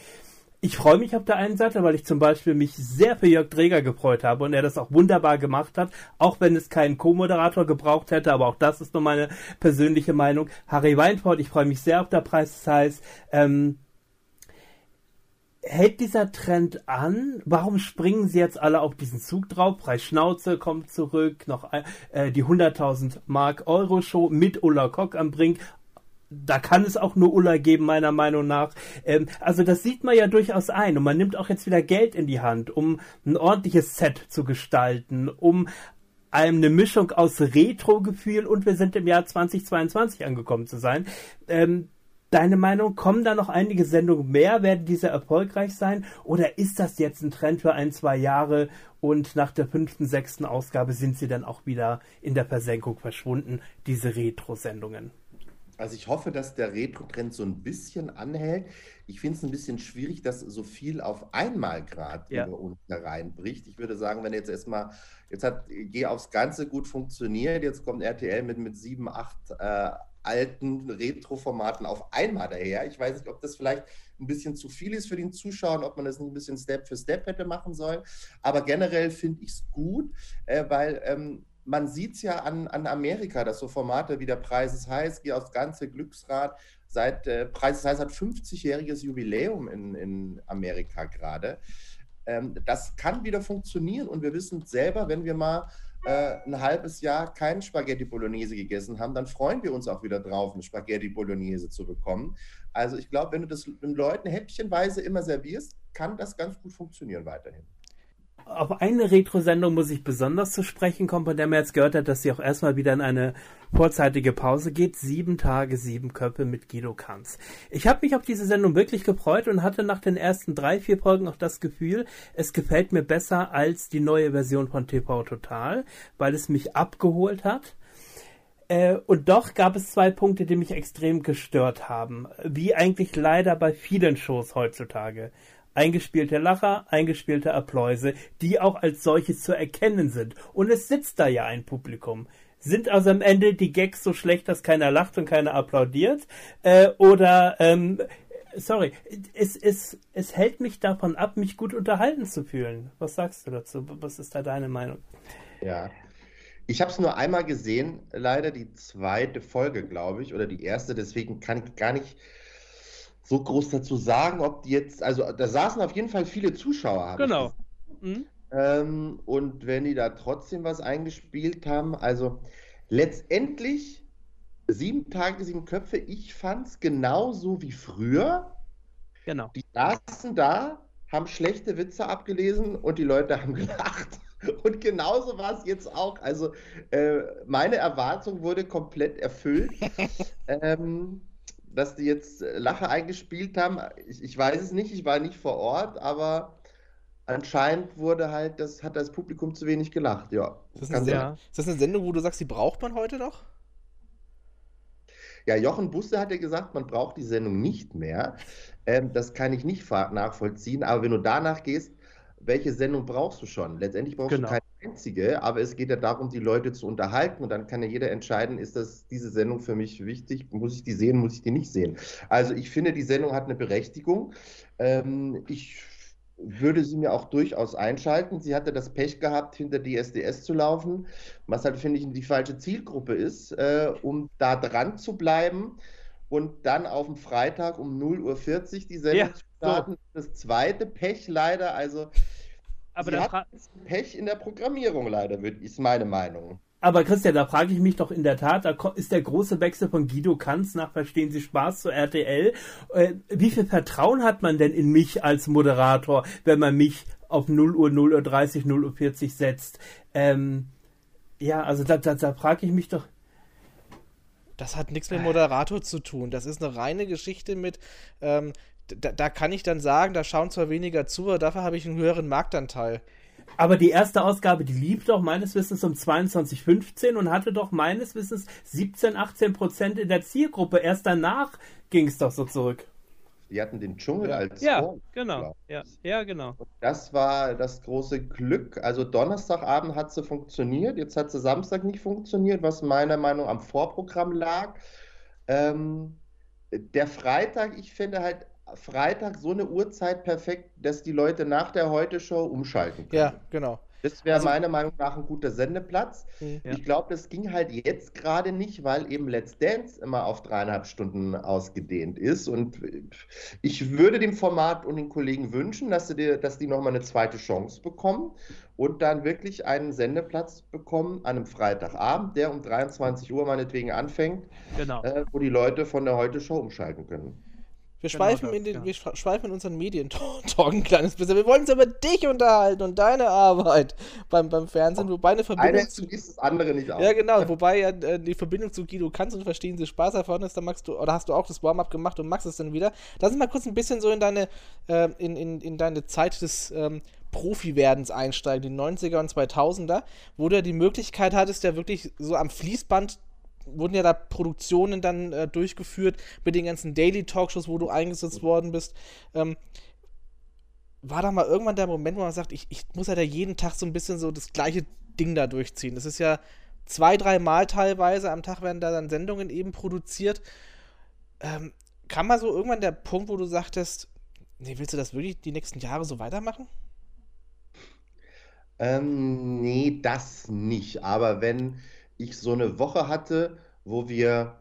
ich freue mich auf der einen Seite, weil ich zum Beispiel mich sehr für Jörg Dreger gefreut habe und er das auch wunderbar gemacht hat, auch wenn es keinen Co-Moderator gebraucht hätte, aber auch das ist nur meine persönliche Meinung. Harry Weinfurt, ich freue mich sehr auf der Preis des Heiß. Ähm, hält dieser Trend an? Warum springen sie jetzt alle auf diesen Zug drauf? Preis Schnauze kommt zurück, noch äh, die 100.000 Mark Euro Show mit Ulla Kock am Brink da kann es auch nur Ulla geben, meiner Meinung nach. Ähm, also das sieht man ja durchaus ein. Und man nimmt auch jetzt wieder Geld in die Hand, um ein ordentliches Set zu gestalten, um einem eine Mischung aus Retro-Gefühl und wir sind im Jahr 2022 angekommen zu sein. Ähm, Deine Meinung, kommen da noch einige Sendungen mehr? Werden diese erfolgreich sein? Oder ist das jetzt ein Trend für ein, zwei Jahre und nach der fünften, sechsten Ausgabe sind sie dann auch wieder in der Versenkung verschwunden, diese Retro-Sendungen? Also ich hoffe, dass der Retro-Trend so ein bisschen anhält. Ich finde es ein bisschen schwierig, dass so viel auf einmal gerade ja. über uns hereinbricht. Ich würde sagen, wenn jetzt erstmal, jetzt hat Geh aufs Ganze gut funktioniert, jetzt kommt RTL mit, mit sieben, acht äh, alten Retro-Formaten auf einmal daher. Ich weiß nicht, ob das vielleicht ein bisschen zu viel ist für den Zuschauer, ob man das nicht ein bisschen Step für Step hätte machen sollen. Aber generell finde ich es gut, äh, weil ähm, man sieht es ja an, an Amerika, dass so Formate wie der Preis ist heiß, wie aufs ganze Glücksrad, seit äh, Preis ist heiß hat 50-jähriges Jubiläum in, in Amerika gerade. Ähm, das kann wieder funktionieren und wir wissen selber, wenn wir mal äh, ein halbes Jahr kein Spaghetti Bolognese gegessen haben, dann freuen wir uns auch wieder drauf, eine Spaghetti Bolognese zu bekommen. Also ich glaube, wenn du das den Leuten häppchenweise immer servierst, kann das ganz gut funktionieren weiterhin auf eine Retro-Sendung muss ich besonders zu sprechen kommen, von der man jetzt gehört hat, dass sie auch erstmal wieder in eine vorzeitige Pause geht. Sieben Tage, sieben Köpfe mit Guido Kanz. Ich habe mich auf diese Sendung wirklich gefreut und hatte nach den ersten drei, vier Folgen auch das Gefühl, es gefällt mir besser als die neue Version von TV Total, weil es mich abgeholt hat. Äh, und doch gab es zwei Punkte, die mich extrem gestört haben. Wie eigentlich leider bei vielen Shows heutzutage eingespielte Lacher, eingespielte Appläuse, die auch als solches zu erkennen sind. Und es sitzt da ja ein Publikum. Sind also am Ende die Gags so schlecht, dass keiner lacht und keiner applaudiert? Äh, oder, ähm, sorry, es, es, es hält mich davon ab, mich gut unterhalten zu fühlen. Was sagst du dazu? Was ist da deine Meinung? Ja, ich habe es nur einmal gesehen, leider die zweite Folge, glaube ich, oder die erste, deswegen kann ich gar nicht so groß dazu sagen, ob die jetzt, also da saßen auf jeden Fall viele Zuschauer. Genau. Mhm. Ähm, und wenn die da trotzdem was eingespielt haben, also letztendlich sieben Tage, sieben Köpfe, ich fand es genauso wie früher. Genau. Die saßen da, haben schlechte Witze abgelesen und die Leute haben gelacht. Und genauso war es jetzt auch. Also äh, meine Erwartung wurde komplett erfüllt. ähm, dass die jetzt äh, Lache eingespielt haben. Ich, ich weiß es nicht, ich war nicht vor Ort, aber anscheinend wurde halt, das hat das Publikum zu wenig gelacht, ja. Ist das, eine Sendung, ist das eine Sendung, wo du sagst, die braucht man heute noch? Ja, Jochen Busse hat ja gesagt, man braucht die Sendung nicht mehr. Ähm, das kann ich nicht nachvollziehen, aber wenn du danach gehst, welche Sendung brauchst du schon? Letztendlich brauchst genau. du keine einzige, aber es geht ja darum, die Leute zu unterhalten und dann kann ja jeder entscheiden, ist das diese Sendung für mich wichtig? Muss ich die sehen, muss ich die nicht sehen? Also ich finde, die Sendung hat eine Berechtigung. Ähm, ich würde sie mir auch durchaus einschalten. Sie hatte das Pech gehabt, hinter die SDS zu laufen, was halt, finde ich, die falsche Zielgruppe ist, äh, um da dran zu bleiben und dann auf dem Freitag um 0.40 Uhr die Sendung ja, zu starten. Das zweite Pech leider, also aber sie hat Pech in der Programmierung leider, ist meine Meinung. Aber Christian, da frage ich mich doch in der Tat, da ist der große Wechsel von Guido Kanz nach Verstehen Sie Spaß zu RTL. Äh, wie viel Vertrauen hat man denn in mich als Moderator, wenn man mich auf 0 Uhr, 0 Uhr 30, 0 Uhr 40 setzt? Ähm, ja, also da, da, da frage ich mich doch. Das hat nichts mit Moderator zu tun. Das ist eine reine Geschichte mit, ähm, da, da, kann ich dann sagen, da schauen zwar weniger zu, aber dafür habe ich einen höheren Marktanteil. Aber die erste Ausgabe, die lief doch meines Wissens um 22,15 und hatte doch meines Wissens 17, 18 Prozent in der Zielgruppe. Erst danach ging es doch so zurück. Die hatten den Dschungel als Ja, Form, genau. Ja, ja, genau. Und das war das große Glück. Also Donnerstagabend hat sie funktioniert, jetzt hat sie Samstag nicht funktioniert, was meiner Meinung nach am Vorprogramm lag. Ähm, der Freitag, ich finde halt Freitag so eine Uhrzeit perfekt, dass die Leute nach der Heute-Show umschalten können. Ja, genau. Das wäre also, meiner Meinung nach ein guter Sendeplatz. Ja. Ich glaube, das ging halt jetzt gerade nicht, weil eben Let's Dance immer auf dreieinhalb Stunden ausgedehnt ist. Und ich würde dem Format und den Kollegen wünschen, dass, sie dir, dass die nochmal eine zweite Chance bekommen und dann wirklich einen Sendeplatz bekommen an einem Freitagabend, der um 23 Uhr meinetwegen anfängt, genau. äh, wo die Leute von der Heute-Show umschalten können. Wir, genau schweifen das, in den, ja. wir schweifen in unseren Medientalk ein kleines bisschen. Wir wollen uns über dich unterhalten und deine Arbeit beim, beim Fernsehen, wobei eine Verbindung. Eine zu, das andere nicht auch. Ja, genau, wobei ja äh, die Verbindung zu Guido kannst und verstehen sie Spaß erfahren ist, dann magst du, oder hast du auch das Warm-up gemacht und magst es dann wieder. Lass uns mal kurz ein bisschen so in deine, äh, in, in, in deine Zeit des ähm, Profi-Werdens einsteigen, die 90er und 2000er, wo du ja die Möglichkeit hattest, ja wirklich so am Fließband wurden ja da Produktionen dann äh, durchgeführt mit den ganzen Daily Talkshows, wo du eingesetzt worden bist. Ähm, war da mal irgendwann der Moment, wo man sagt, ich, ich muss ja da jeden Tag so ein bisschen so das gleiche Ding da durchziehen. Das ist ja zwei, drei Mal teilweise am Tag werden da dann Sendungen eben produziert. Ähm, kam mal so irgendwann der Punkt, wo du sagtest, nee, willst du das wirklich die nächsten Jahre so weitermachen? Ähm, nee, das nicht. Aber wenn ich so eine Woche hatte, wo wir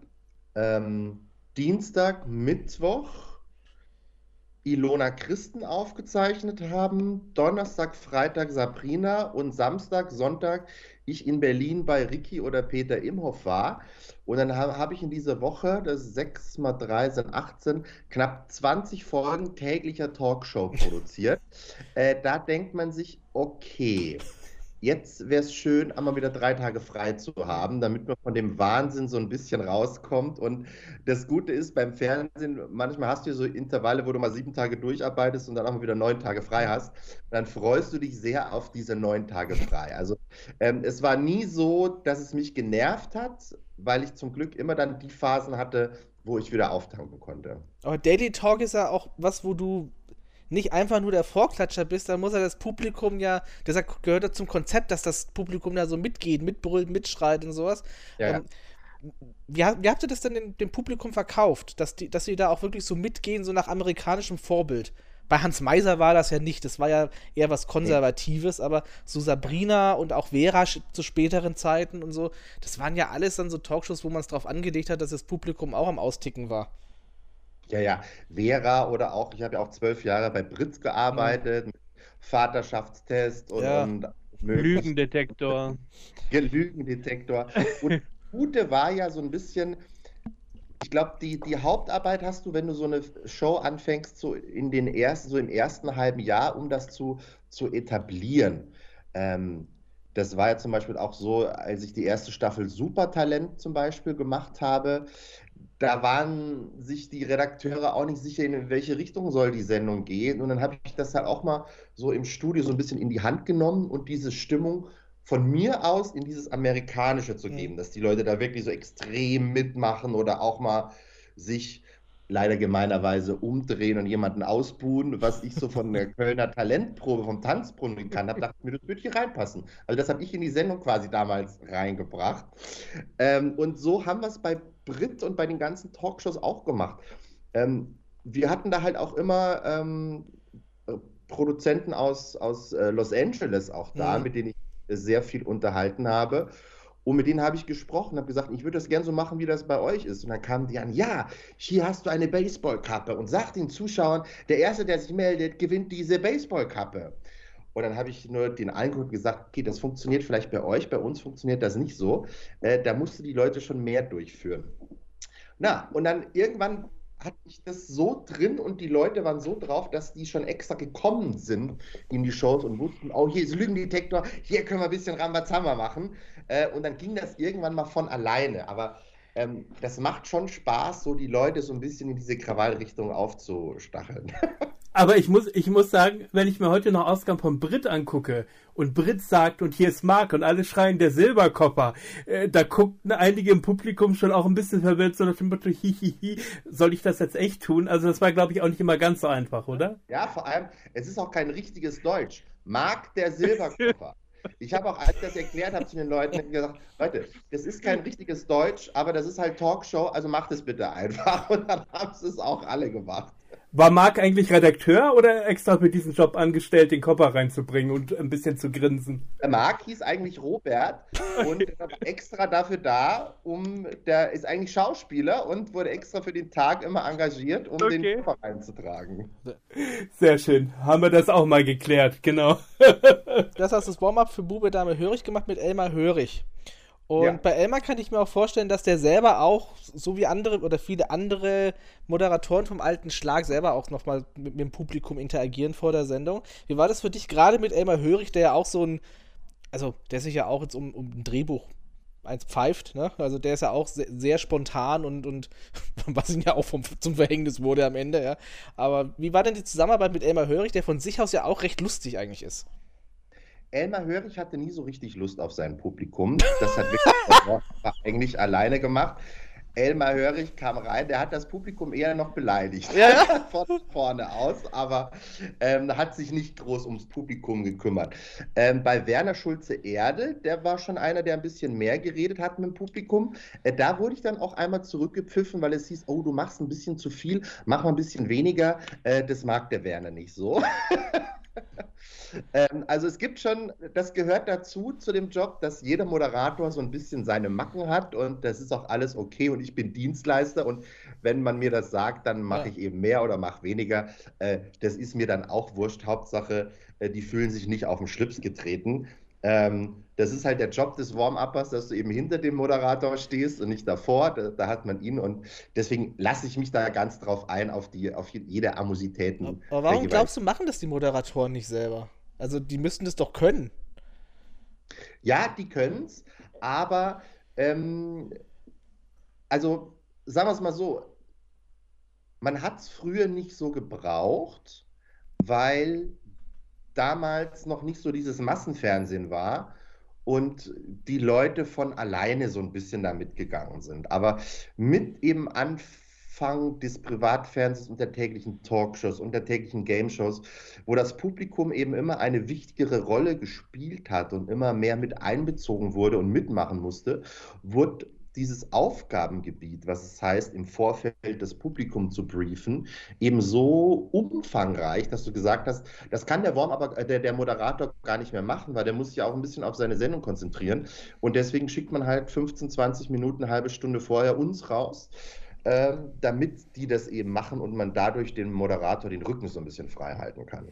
ähm, Dienstag, Mittwoch Ilona Christen aufgezeichnet haben, Donnerstag, Freitag Sabrina und Samstag, Sonntag ich in Berlin bei Ricky oder Peter Imhoff war. Und dann habe hab ich in dieser Woche, das ist 6 mal 3 sind 18, knapp 20 Folgen täglicher Talkshow produziert. äh, da denkt man sich, okay, jetzt wäre es schön, einmal wieder drei Tage frei zu haben, damit man von dem Wahnsinn so ein bisschen rauskommt. Und das Gute ist beim Fernsehen, manchmal hast du so Intervalle, wo du mal sieben Tage durcharbeitest und dann auch mal wieder neun Tage frei hast. dann freust du dich sehr auf diese neun Tage frei. Also ähm, es war nie so, dass es mich genervt hat, weil ich zum Glück immer dann die Phasen hatte, wo ich wieder auftanken konnte. Aber Daily Talk ist ja auch was, wo du nicht einfach nur der Vorklatscher bist, dann muss ja das Publikum ja, das gehört ja zum Konzept, dass das Publikum da so mitgeht, mitbrüllt, mitschreit und sowas. Ja, ähm, wie, wie, habt ihr das denn dem, dem, Publikum verkauft, dass die, dass die da auch wirklich so mitgehen, so nach amerikanischem Vorbild? Bei Hans Meiser war das ja nicht, das war ja eher was Konservatives, ja. aber so Sabrina und auch Vera zu späteren Zeiten und so, das waren ja alles dann so Talkshows, wo man es drauf angelegt hat, dass das Publikum auch am Austicken war. Ja, ja, Vera oder auch, ich habe ja auch zwölf Jahre bei Britz gearbeitet, mhm. Vaterschaftstest und, ja. und Lügendetektor. Lügendetektor. Und Gute war ja so ein bisschen, ich glaube, die, die Hauptarbeit hast du, wenn du so eine Show anfängst, so in den ersten, so im ersten halben Jahr, um das zu, zu etablieren. Ähm, das war ja zum Beispiel auch so, als ich die erste Staffel Supertalent zum Beispiel gemacht habe da waren sich die Redakteure auch nicht sicher, in welche Richtung soll die Sendung gehen. Und dann habe ich das halt auch mal so im Studio so ein bisschen in die Hand genommen und diese Stimmung von mir aus in dieses Amerikanische zu geben, dass die Leute da wirklich so extrem mitmachen oder auch mal sich leider gemeinerweise umdrehen und jemanden ausbuhen, was ich so von der Kölner Talentprobe vom Tanzbrunnen kann habe, dachte ich mir, das würde hier reinpassen. Also das habe ich in die Sendung quasi damals reingebracht. Ähm, und so haben wir es bei Brit und bei den ganzen Talkshows auch gemacht. Ähm, wir hatten da halt auch immer ähm, Produzenten aus, aus äh, Los Angeles auch da, mhm. mit denen ich sehr viel unterhalten habe. Und mit denen habe ich gesprochen, habe gesagt, ich würde das gerne so machen, wie das bei euch ist. Und dann kamen die an, ja, hier hast du eine Baseballkappe und sag den Zuschauern, der Erste, der sich meldet, gewinnt diese Baseballkappe. Und dann habe ich nur den Eindruck gesagt, okay, das funktioniert vielleicht bei euch, bei uns funktioniert das nicht so. Äh, da musst du die Leute schon mehr durchführen. Na, und dann irgendwann hatte ich das so drin und die Leute waren so drauf, dass die schon extra gekommen sind in die Shows und wussten, oh, hier ist Lügendetektor, hier können wir ein bisschen Rambazamba machen. Äh, und dann ging das irgendwann mal von alleine. Aber ähm, das macht schon Spaß, so die Leute so ein bisschen in diese Krawallrichtung aufzustacheln. Aber ich muss, ich muss sagen, wenn ich mir heute noch Ausgaben von Brit angucke und Brit sagt und hier ist Mark und alle schreien der Silberkopper, äh, da guckten einige im Publikum schon auch ein bisschen verwirrt, so nach dem Motto, hihihi, soll ich das jetzt echt tun? Also das war, glaube ich, auch nicht immer ganz so einfach, oder? Ja, vor allem, es ist auch kein richtiges Deutsch. Mark der Silberkopper. Ich habe auch, als ich das erklärt habe zu den Leuten, gesagt, Leute, das ist kein richtiges Deutsch, aber das ist halt Talkshow, also macht es bitte einfach. Und dann haben sie es auch alle gemacht. War Marc eigentlich Redakteur oder extra für diesen Job angestellt, den Kopper reinzubringen und ein bisschen zu grinsen? Der Marc hieß eigentlich Robert und war extra dafür da, um, der ist eigentlich Schauspieler und wurde extra für den Tag immer engagiert, um okay. den Kopper reinzutragen. Sehr schön. Haben wir das auch mal geklärt, genau. das hast du das Warm-up für Bube Dame Hörig gemacht mit Elmar Hörig. Und ja. bei Elmar kann ich mir auch vorstellen, dass der selber auch, so wie andere oder viele andere Moderatoren vom alten Schlag, selber auch nochmal mit, mit dem Publikum interagieren vor der Sendung. Wie war das für dich gerade mit Elmar Hörig, der ja auch so ein, also der sich ja auch jetzt um, um ein Drehbuch eins pfeift, ne? Also der ist ja auch sehr, sehr spontan und, und was ihm ja auch vom, zum Verhängnis wurde am Ende, ja. Aber wie war denn die Zusammenarbeit mit Elmar Hörig, der von sich aus ja auch recht lustig eigentlich ist? Elmar Hörig hatte nie so richtig Lust auf sein Publikum. Das hat wirklich eigentlich alleine gemacht. Elmar Hörig kam rein, der hat das Publikum eher noch beleidigt. Ja. Von vorne aus, aber ähm, hat sich nicht groß ums Publikum gekümmert. Ähm, bei Werner Schulze Erde, der war schon einer, der ein bisschen mehr geredet hat mit dem Publikum. Äh, da wurde ich dann auch einmal zurückgepfiffen, weil es hieß, oh, du machst ein bisschen zu viel, mach mal ein bisschen weniger. Äh, das mag der Werner nicht so. ähm, also es gibt schon, das gehört dazu zu dem Job, dass jeder Moderator so ein bisschen seine Macken hat und das ist auch alles okay und ich bin Dienstleister und wenn man mir das sagt, dann mache ja. ich eben mehr oder mache weniger. Äh, das ist mir dann auch wurscht. Hauptsache, äh, die fühlen sich nicht auf den Schlips getreten. Ähm, das ist halt der Job des Warm-Uppers, dass du eben hinter dem Moderator stehst und nicht davor. Da, da hat man ihn und deswegen lasse ich mich da ganz drauf ein, auf, die, auf jede Amositäten. Aber warum glaubst du, machen das die Moderatoren nicht selber? Also die müssten das doch können. Ja, die können es, aber ähm, also sagen wir es mal so, man hat es früher nicht so gebraucht, weil damals noch nicht so dieses Massenfernsehen war und die Leute von alleine so ein bisschen da mitgegangen sind. Aber mit eben Anfang des Privatfernsehens und der täglichen Talkshows und der täglichen Gameshows, wo das Publikum eben immer eine wichtigere Rolle gespielt hat und immer mehr mit einbezogen wurde und mitmachen musste, wurde dieses Aufgabengebiet, was es heißt, im Vorfeld das Publikum zu briefen, eben so umfangreich, dass du gesagt hast, das kann der Warm, aber äh, der, der Moderator gar nicht mehr machen, weil der muss sich auch ein bisschen auf seine Sendung konzentrieren. Und deswegen schickt man halt 15, 20 Minuten, eine halbe Stunde vorher uns raus, äh, damit die das eben machen und man dadurch den Moderator den Rücken so ein bisschen frei halten kann.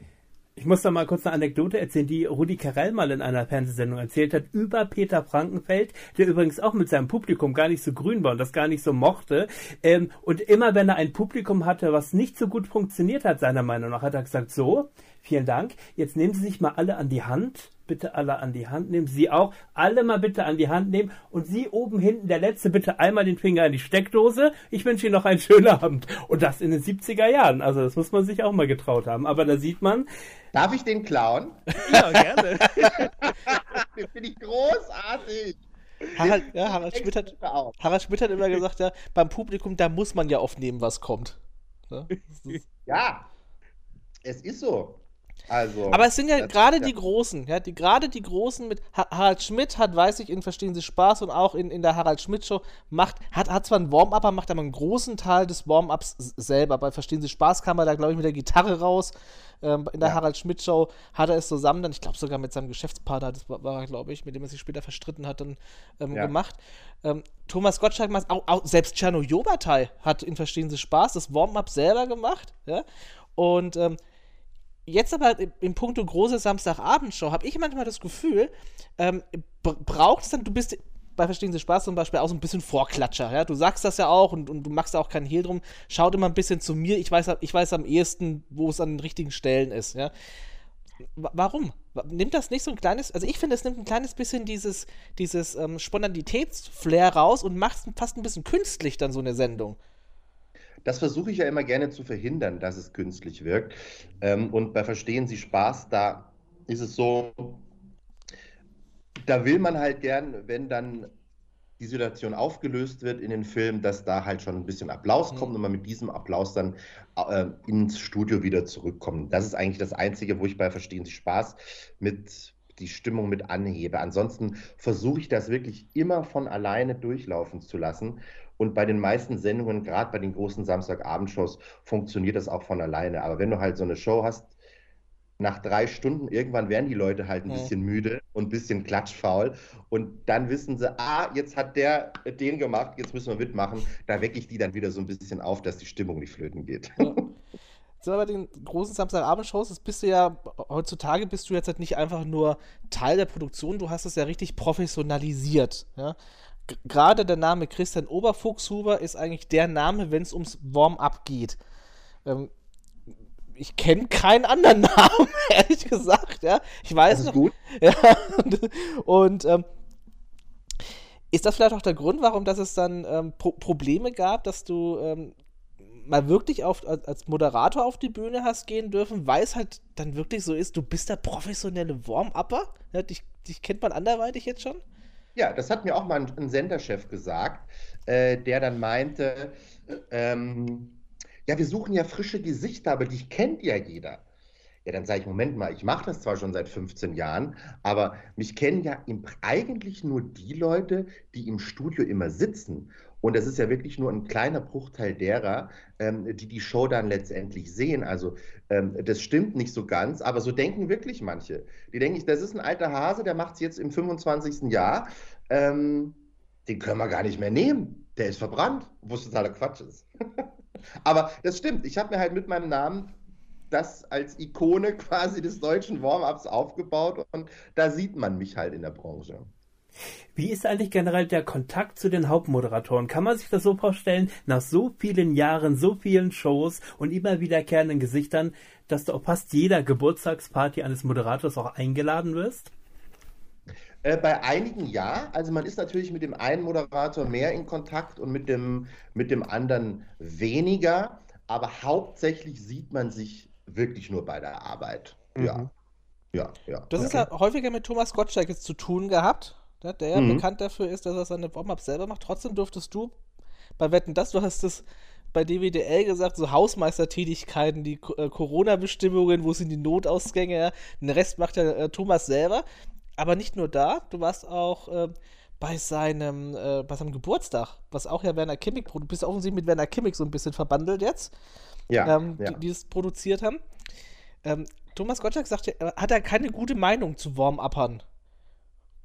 Ich muss da mal kurz eine Anekdote erzählen, die Rudi Carell mal in einer Fernsehsendung erzählt hat über Peter Frankenfeld, der übrigens auch mit seinem Publikum gar nicht so grün war und das gar nicht so mochte. Ähm, und immer wenn er ein Publikum hatte, was nicht so gut funktioniert hat, seiner Meinung nach, hat er gesagt, so, Vielen Dank. Jetzt nehmen Sie sich mal alle an die Hand. Bitte alle an die Hand nehmen. Sie auch. Alle mal bitte an die Hand nehmen. Und Sie oben hinten, der Letzte, bitte einmal den Finger in die Steckdose. Ich wünsche Ihnen noch einen schönen Abend. Und das in den 70er Jahren. Also das muss man sich auch mal getraut haben. Aber da sieht man. Darf ich den klauen? Ja, gerne. den finde ich großartig. Harald, ja, Harald, Schmidt hat, Harald Schmidt hat immer gesagt, ja, beim Publikum, da muss man ja aufnehmen, was kommt. Ne? Ja, es ist so. Also, Aber es sind ja gerade die Großen, ja, die, gerade die Großen mit Ha- Harald Schmidt hat, weiß ich, in Verstehen Sie Spaß und auch in, in der Harald Schmidt Show, macht, hat, hat zwar ein Warm-up, aber macht aber einen großen Teil des Warm-ups selber. Bei Verstehen Sie Spaß kam er da, glaube ich, mit der Gitarre raus. Ähm, in der Ja. Harald Schmidt Show hat er es zusammen dann, ich glaube sogar mit seinem Geschäftspartner, das war, war glaube ich, mit dem er sich später verstritten hat, dann ähm, Ja. gemacht. Ähm, Thomas Gottschalk macht auch, auch selbst Czerno Jobatai hat in Verstehen Sie Spaß das Warm-up selber gemacht, ja. Und ähm, jetzt aber im, Punkto große Samstagabendshow habe ich manchmal das Gefühl, ähm, br- braucht es dann, du bist bei Verstehen Sie Spaß zum Beispiel auch so ein bisschen Vorklatscher, ja, du sagst das ja auch und, und du machst da auch keinen Hehl drum, schaut immer ein bisschen zu mir, ich weiß, ich weiß am ehesten, wo es an den richtigen Stellen ist, ja. Wa- Warum? Wa- Nimmt das nicht so ein kleines, also ich finde, es nimmt ein kleines bisschen dieses, dieses ähm, Spontanitätsflair raus und macht es fast ein bisschen künstlich dann so eine Sendung. Das versuche ich ja immer gerne zu verhindern, dass es künstlich wirkt. Ähm, und bei Verstehen Sie Spaß, da ist es so, da will man halt gern, wenn dann die Situation aufgelöst wird in den Film, dass da halt schon ein bisschen Applaus kommt und man mit diesem Applaus dann äh, ins Studio wieder zurückkommt. Das ist eigentlich das Einzige, wo ich bei Verstehen Sie Spaß mit die Stimmung mit anhebe. Ansonsten versuche ich das wirklich immer von alleine durchlaufen zu lassen. Und bei den meisten Sendungen, gerade bei den großen Samstagabendshows, funktioniert das auch von alleine. Aber wenn du halt so eine Show hast, nach drei Stunden, irgendwann werden die Leute halt ein Mhm. bisschen müde und ein bisschen klatschfaul. Und dann wissen sie, ah, jetzt hat der den gemacht, jetzt müssen wir mitmachen. Da wecke ich die dann wieder so ein bisschen auf, dass die Stimmung nicht flöten geht. Ja. So, bei den großen Samstagabendshows, das bist du ja, heutzutage bist du jetzt halt nicht einfach nur Teil der Produktion, du hast es ja richtig professionalisiert. Ja? Gerade der Name Christian Oberfuchshuber ist eigentlich der Name, wenn es ums Warm-up geht. Ähm, ich kenne keinen anderen Namen, ehrlich gesagt. Ja? Ich weiß Das ist noch, gut. ja, und, und ähm, ist das vielleicht auch der Grund, warum dass es dann ähm, Pro Probleme gab, dass du ähm, mal wirklich auf, als, als Moderator auf die Bühne hast gehen dürfen, weil es halt dann wirklich so ist, du bist der professionelle Warm-Upper? Ja, dich, dich kennt man anderweitig jetzt schon? Ja, das hat mir auch mal ein, ein Senderchef gesagt, äh, der dann meinte, ähm, ja, wir suchen ja frische Gesichter, aber die kennt ja jeder. Ja, dann sage ich, Moment mal, ich mache das zwar schon seit 15 Jahren, aber mich kennen ja im, eigentlich nur die Leute, die im Studio immer sitzen. Und das ist ja wirklich nur ein kleiner Bruchteil derer, ähm, die die Show dann letztendlich sehen. Also ähm, das stimmt nicht so ganz, aber so denken wirklich manche. Die denken, das ist ein alter Hase, der macht es jetzt im 25. Jahr. Ähm, den können wir gar nicht mehr nehmen. Der ist verbrannt, wo es totaler Quatsch ist. aber das stimmt. Ich habe mir halt mit meinem Namen das als Ikone quasi des deutschen Warm-ups aufgebaut und da sieht man mich halt in der Branche. Wie ist eigentlich generell der Kontakt zu den Hauptmoderatoren? Kann man sich das so vorstellen, nach so vielen Jahren, so vielen Shows und immer wiederkehrenden Gesichtern, dass du auf fast jeder Geburtstagsparty eines Moderators auch eingeladen wirst? Äh, bei einigen ja. Also man ist natürlich mit dem einen Moderator mehr in Kontakt und mit dem, mit dem anderen weniger. Aber hauptsächlich sieht man sich wirklich nur bei der Arbeit. Ja. Mhm. Ja, ja. Das ist ja häufiger mit Thomas Gottschalk jetzt zu tun gehabt, ne, der ja Mhm. bekannt dafür ist, dass er seine Warm-Ups selber macht. Trotzdem durftest du bei Wetten das, du hast es bei DWDL gesagt, so Hausmeistertätigkeiten, die äh, Corona-Bestimmungen, wo sind die Notausgänge, ja. den Rest macht ja äh, Thomas selber. Aber nicht nur da, du warst auch äh, bei seinem, äh, bei seinem Geburtstag, was auch ja Werner produ- du bist ja offensichtlich mit Werner Kimmich so ein bisschen verbandelt jetzt Ja, ähm, ja. die, die es produziert haben. Ähm, Thomas Gottschalk sagte, er hat er keine gute Meinung zu Warm-Uppern.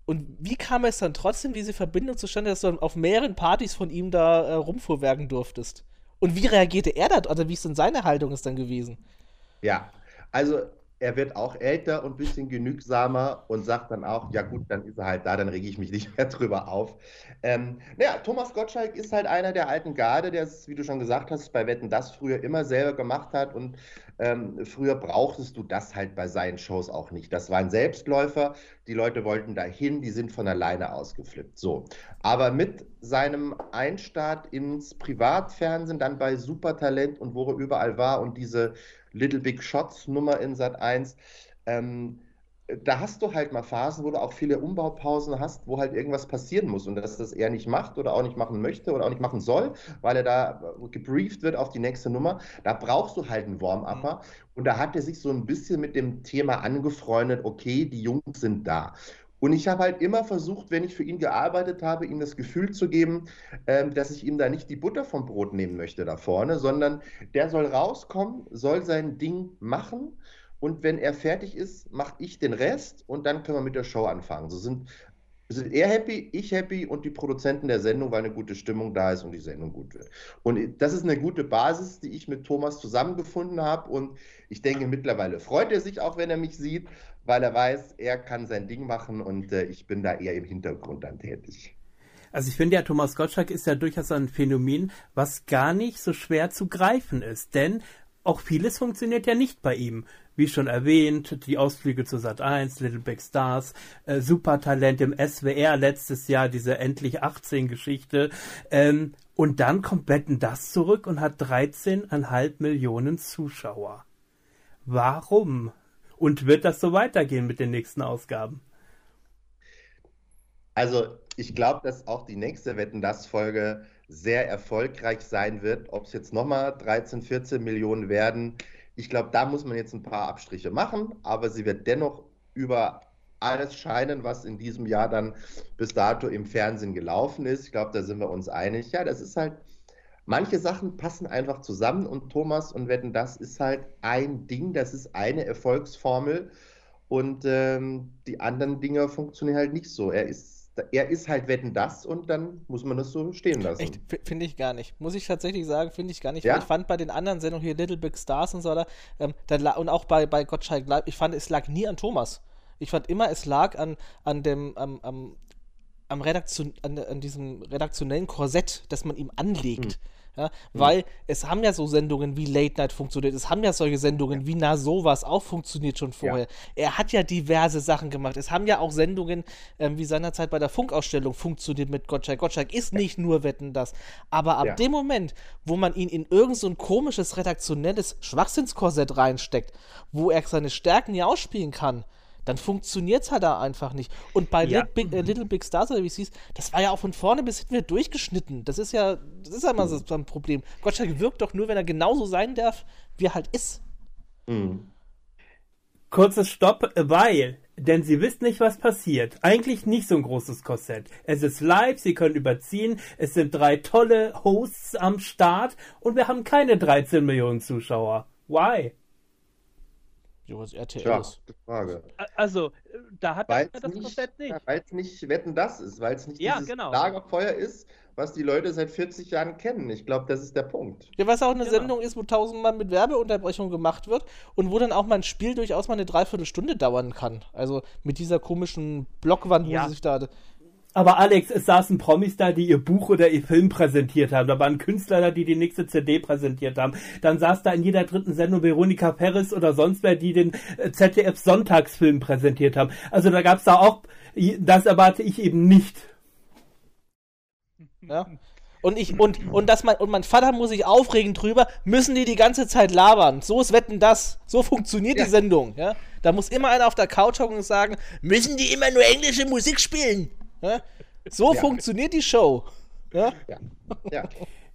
Und wie kam es dann trotzdem, diese Verbindung zustande, dass du auf mehreren Partys von ihm da äh, rumfuhrwerken durftest? Und wie reagierte er da? Also wie ist denn seine Haltung ist dann gewesen? Ja, also er wird auch älter und ein bisschen genügsamer und sagt dann auch, ja gut, dann ist er halt da, dann rege ich mich nicht mehr drüber auf. Ähm, naja, Thomas Gottschalk ist halt einer der alten Garde, der es, wie du schon gesagt hast, bei Wetten das früher immer selber gemacht hat und ähm, früher brauchtest du das halt bei seinen Shows auch nicht. Das war ein Selbstläufer, die Leute wollten dahin, die sind von alleine ausgeflippt. So. Aber mit seinem Einstart ins Privatfernsehen, dann bei Supertalent und wo er überall war und diese Little Big Shots Nummer in Sat 1. Ähm, da hast du halt mal Phasen, wo du auch viele Umbaupausen hast, wo halt irgendwas passieren muss und dass das er nicht macht oder auch nicht machen möchte oder auch nicht machen soll, weil er da gebrieft wird auf die nächste Nummer. Da brauchst du halt einen Warm-Upper. Mhm. Und da hat er sich so ein bisschen mit dem Thema angefreundet, okay, die Jungs sind da. Und ich habe halt immer versucht, wenn ich für ihn gearbeitet habe, ihm das Gefühl zu geben, ähm, dass ich ihm da nicht die Butter vom Brot nehmen möchte da vorne, sondern der soll rauskommen, soll sein Ding machen. Und wenn er fertig ist, mache ich den Rest und dann können wir mit der Show anfangen. So sind, sind er happy, ich happy und die Produzenten der Sendung, weil eine gute Stimmung da ist und die Sendung gut wird. Und das ist eine gute Basis, die ich mit Thomas zusammengefunden habe. Und ich denke, mittlerweile freut er sich auch, wenn er mich sieht weil er weiß, er kann sein Ding machen und äh, ich bin da eher im Hintergrund dann tätig. Also ich finde ja, Thomas Gottschalk ist ja durchaus ein Phänomen, was gar nicht so schwer zu greifen ist. Denn auch vieles funktioniert ja nicht bei ihm. Wie schon erwähnt, die Ausflüge zu Sat 1, Little Big Stars, äh, Supertalent im SWR letztes Jahr, diese endlich 18 Geschichte. Ähm, und dann kommt Betten das zurück und hat 13,5 Millionen Zuschauer. Warum? Und wird das so weitergehen mit den nächsten Ausgaben? Also, ich glaube, dass auch die nächste Wetten das Folge sehr erfolgreich sein wird. Ob es jetzt nochmal 13, 14 Millionen werden, ich glaube, da muss man jetzt ein paar Abstriche machen, aber sie wird dennoch über alles scheinen, was in diesem Jahr dann bis dato im Fernsehen gelaufen ist. Ich glaube, da sind wir uns einig. Ja, das ist halt manche Sachen passen einfach zusammen und Thomas und Wetten, das ist halt ein Ding, das ist eine Erfolgsformel und ähm, die anderen Dinge funktionieren halt nicht so. Er ist er ist halt Wetten das und dann muss man das so stehen lassen. Echt, finde ich gar nicht. Muss ich tatsächlich sagen, finde ich gar nicht. Ja? Ich fand bei den anderen Sendungen hier Little Big Stars und so weiter, ähm, und auch bei, bei Gottschalk ich fand, es lag nie an Thomas. Ich fand immer, es lag an, an dem, am, am, am Redaktion, an, an diesem redaktionellen Korsett, das man ihm anlegt. Hm. Ja, mhm. Weil es haben ja so Sendungen wie Late Night funktioniert, es haben ja solche Sendungen ja. wie Na sowas auch funktioniert schon vorher. Ja. Er hat ja diverse Sachen gemacht. Es haben ja auch Sendungen ähm, wie seinerzeit bei der Funkausstellung funktioniert mit Gottschalk. Gottschalk ist nicht nur Wetten das. Aber ab dem Moment, wo man ihn in irgend so ein komisches redaktionelles Schwachsinnskorsett reinsteckt, wo er seine Stärken ja ausspielen kann, dann funktioniert es halt da einfach nicht. Und bei ja. Little, Big, äh, Little Big Stars, oder wie es hieß, das war ja auch von vorne bis hinten durchgeschnitten. Das ist ja, das ist ja immer so ein Problem. Gottschalk wirkt doch nur, wenn er genauso sein darf, wie er halt ist. Mhm. Kurzes Stopp, weil, denn sie wissen nicht, was passiert. Eigentlich nicht so ein großes Korsett. Es ist live, sie können überziehen, es sind drei tolle Hosts am Start und wir haben keine 13 Millionen Zuschauer. Why? Ja, was RTL Tja, ist. Frage. Also, da hat weil's das nicht, Konzept nicht. Weil es nicht Wetten das ist, weil es nicht ja, dieses genau. Lagerfeuer ist, was die Leute seit 40 Jahren kennen. Ich glaube, das ist der Punkt. Ja, was auch eine genau. Sendung ist, wo tausendmal mit Werbeunterbrechung gemacht wird und wo dann auch mal ein Spiel durchaus mal eine Dreiviertelstunde dauern kann. Also mit dieser komischen Blockwand, ja. wo sie sich da aber Alex, es saßen Promis da, die ihr Buch oder ihr Film präsentiert haben. Da waren Künstler da, die die nächste CD präsentiert haben. Dann saß da in jeder dritten Sendung Veronika Ferris oder sonst wer, die den äh, ZDF Sonntagsfilm präsentiert haben. Also da gab's da auch, das erwarte ich eben nicht. Ja. Und ich und und dass mein und mein Vater muss sich aufregen drüber, müssen die die ganze Zeit labern. So ist wetten das. So funktioniert ja. die Sendung, ja? Da muss immer einer auf der Couch hocken und sagen, müssen die immer nur englische Musik spielen? So ja. funktioniert die Show. Ja? Ja. ja.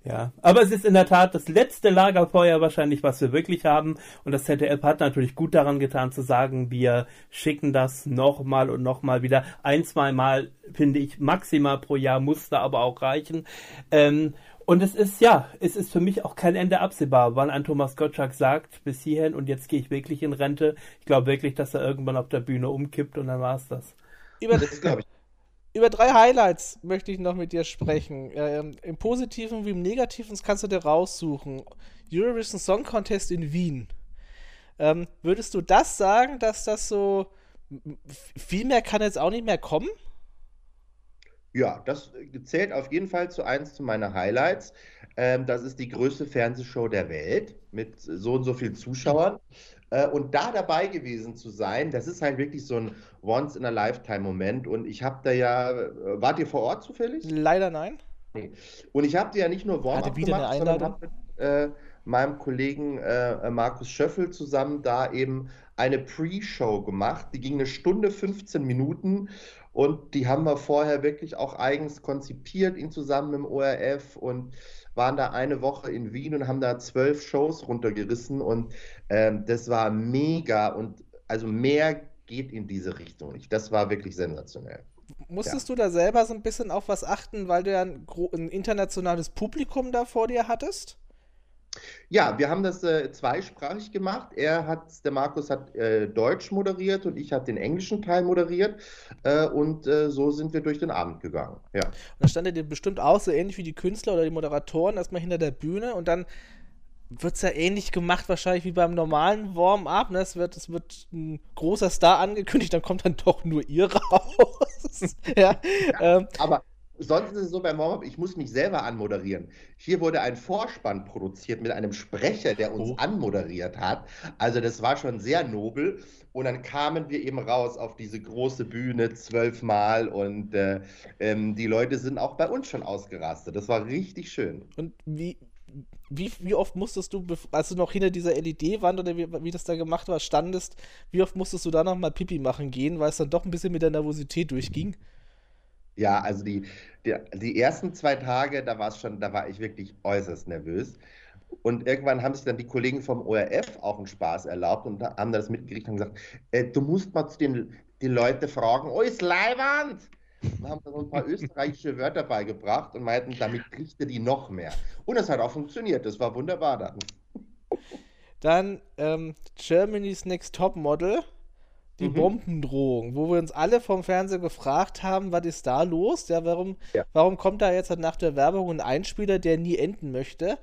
Ja, aber es ist in der Tat das letzte Lagerfeuer wahrscheinlich, was wir wirklich haben. Und das ZDF hat natürlich gut daran getan zu sagen, wir schicken das nochmal und nochmal wieder. Ein, zwei Mal, finde ich, maximal pro Jahr muss da aber auch reichen. Ähm, und es ist, ja, es ist für mich auch kein Ende absehbar, wann ein Thomas Gottschalk sagt, bis hierhin und jetzt gehe ich wirklich in Rente. Ich glaube wirklich, dass er irgendwann auf der Bühne umkippt und dann war es das. Über das glaube ich über drei Highlights möchte ich noch mit dir sprechen. Ähm, Im Positiven wie im Negativen, das kannst du dir raussuchen. Eurovision Song Contest in Wien. Ähm, würdest du das sagen, dass das so viel mehr kann jetzt auch nicht mehr kommen? Ja, das zählt auf jeden Fall zu eins zu meinen Highlights. Ähm, das ist die größte Fernsehshow der Welt mit so und so vielen Zuschauern. Äh, und da dabei gewesen zu sein, das ist halt wirklich so ein Once-in-a-Lifetime-Moment. Und ich habe da ja, äh, wart ihr vor Ort zufällig? Leider nein. Nee. Und ich habe dir ja nicht nur Warm-up gemacht, sondern habe mit äh, meinem Kollegen äh, Markus Schöffel zusammen da eben eine Pre-Show gemacht. Die ging eine Stunde 15 Minuten und die haben wir vorher wirklich auch eigens konzipiert, ihn zusammen mit dem ORF und waren da eine Woche in Wien und haben da zwölf Shows runtergerissen und ähm, das war mega und also mehr geht in diese Richtung nicht. Das war wirklich sensationell. Musstest ja. du da selber so ein bisschen auf was achten, weil du ja ein, ein internationales Publikum da vor dir hattest? Ja, wir haben das äh, zweisprachig gemacht. Er hat, der Markus hat äh, Deutsch moderiert und ich habe den englischen Teil moderiert. Äh, und äh, so sind wir durch den Abend gegangen. Ja. Und da stand ihr bestimmt auch so ähnlich wie die Künstler oder die Moderatoren erstmal hinter der Bühne und dann wird es ja ähnlich gemacht, wahrscheinlich wie beim normalen Warm-up. Ne? Es, wird, es wird ein großer Star angekündigt, dann kommt dann doch nur ihr raus. ja, ja ähm, aber sonst ist es so beim Warm-up, ich muss mich selber anmoderieren. Hier wurde ein Vorspann produziert mit einem Sprecher, der uns oh. anmoderiert hat. Also das war schon sehr nobel. Und dann kamen wir eben raus auf diese große Bühne zwölfmal und äh, ähm, die Leute sind auch bei uns schon ausgerastet. Das war richtig schön. Und wie, wie, wie oft musstest du, als du noch hinter dieser LED-Wand oder wie, wie das da gemacht war, standest, wie oft musstest du da nochmal Pipi machen gehen, weil es dann doch ein bisschen mit der Nervosität durchging? Ja, also die, die, die ersten zwei Tage, da war es schon, da war ich wirklich äußerst nervös. Und irgendwann haben sich dann die Kollegen vom ORF auch einen Spaß erlaubt und haben das mitgekriegt und gesagt, äh, du musst mal zu den die Leute fragen, oh, ist Leiwand! Und haben so ein paar österreichische Wörter beigebracht und meinten, damit kriegte die noch mehr. Und es hat auch funktioniert, das war wunderbar dann. Dann ähm, Germany's Next Top Model die mhm. Bombendrohung, wo wir uns alle vom Fernseher gefragt haben, was ist da los? Ja, warum, ja. warum kommt da jetzt nach der Werbung ein Einspieler, der nie enden möchte?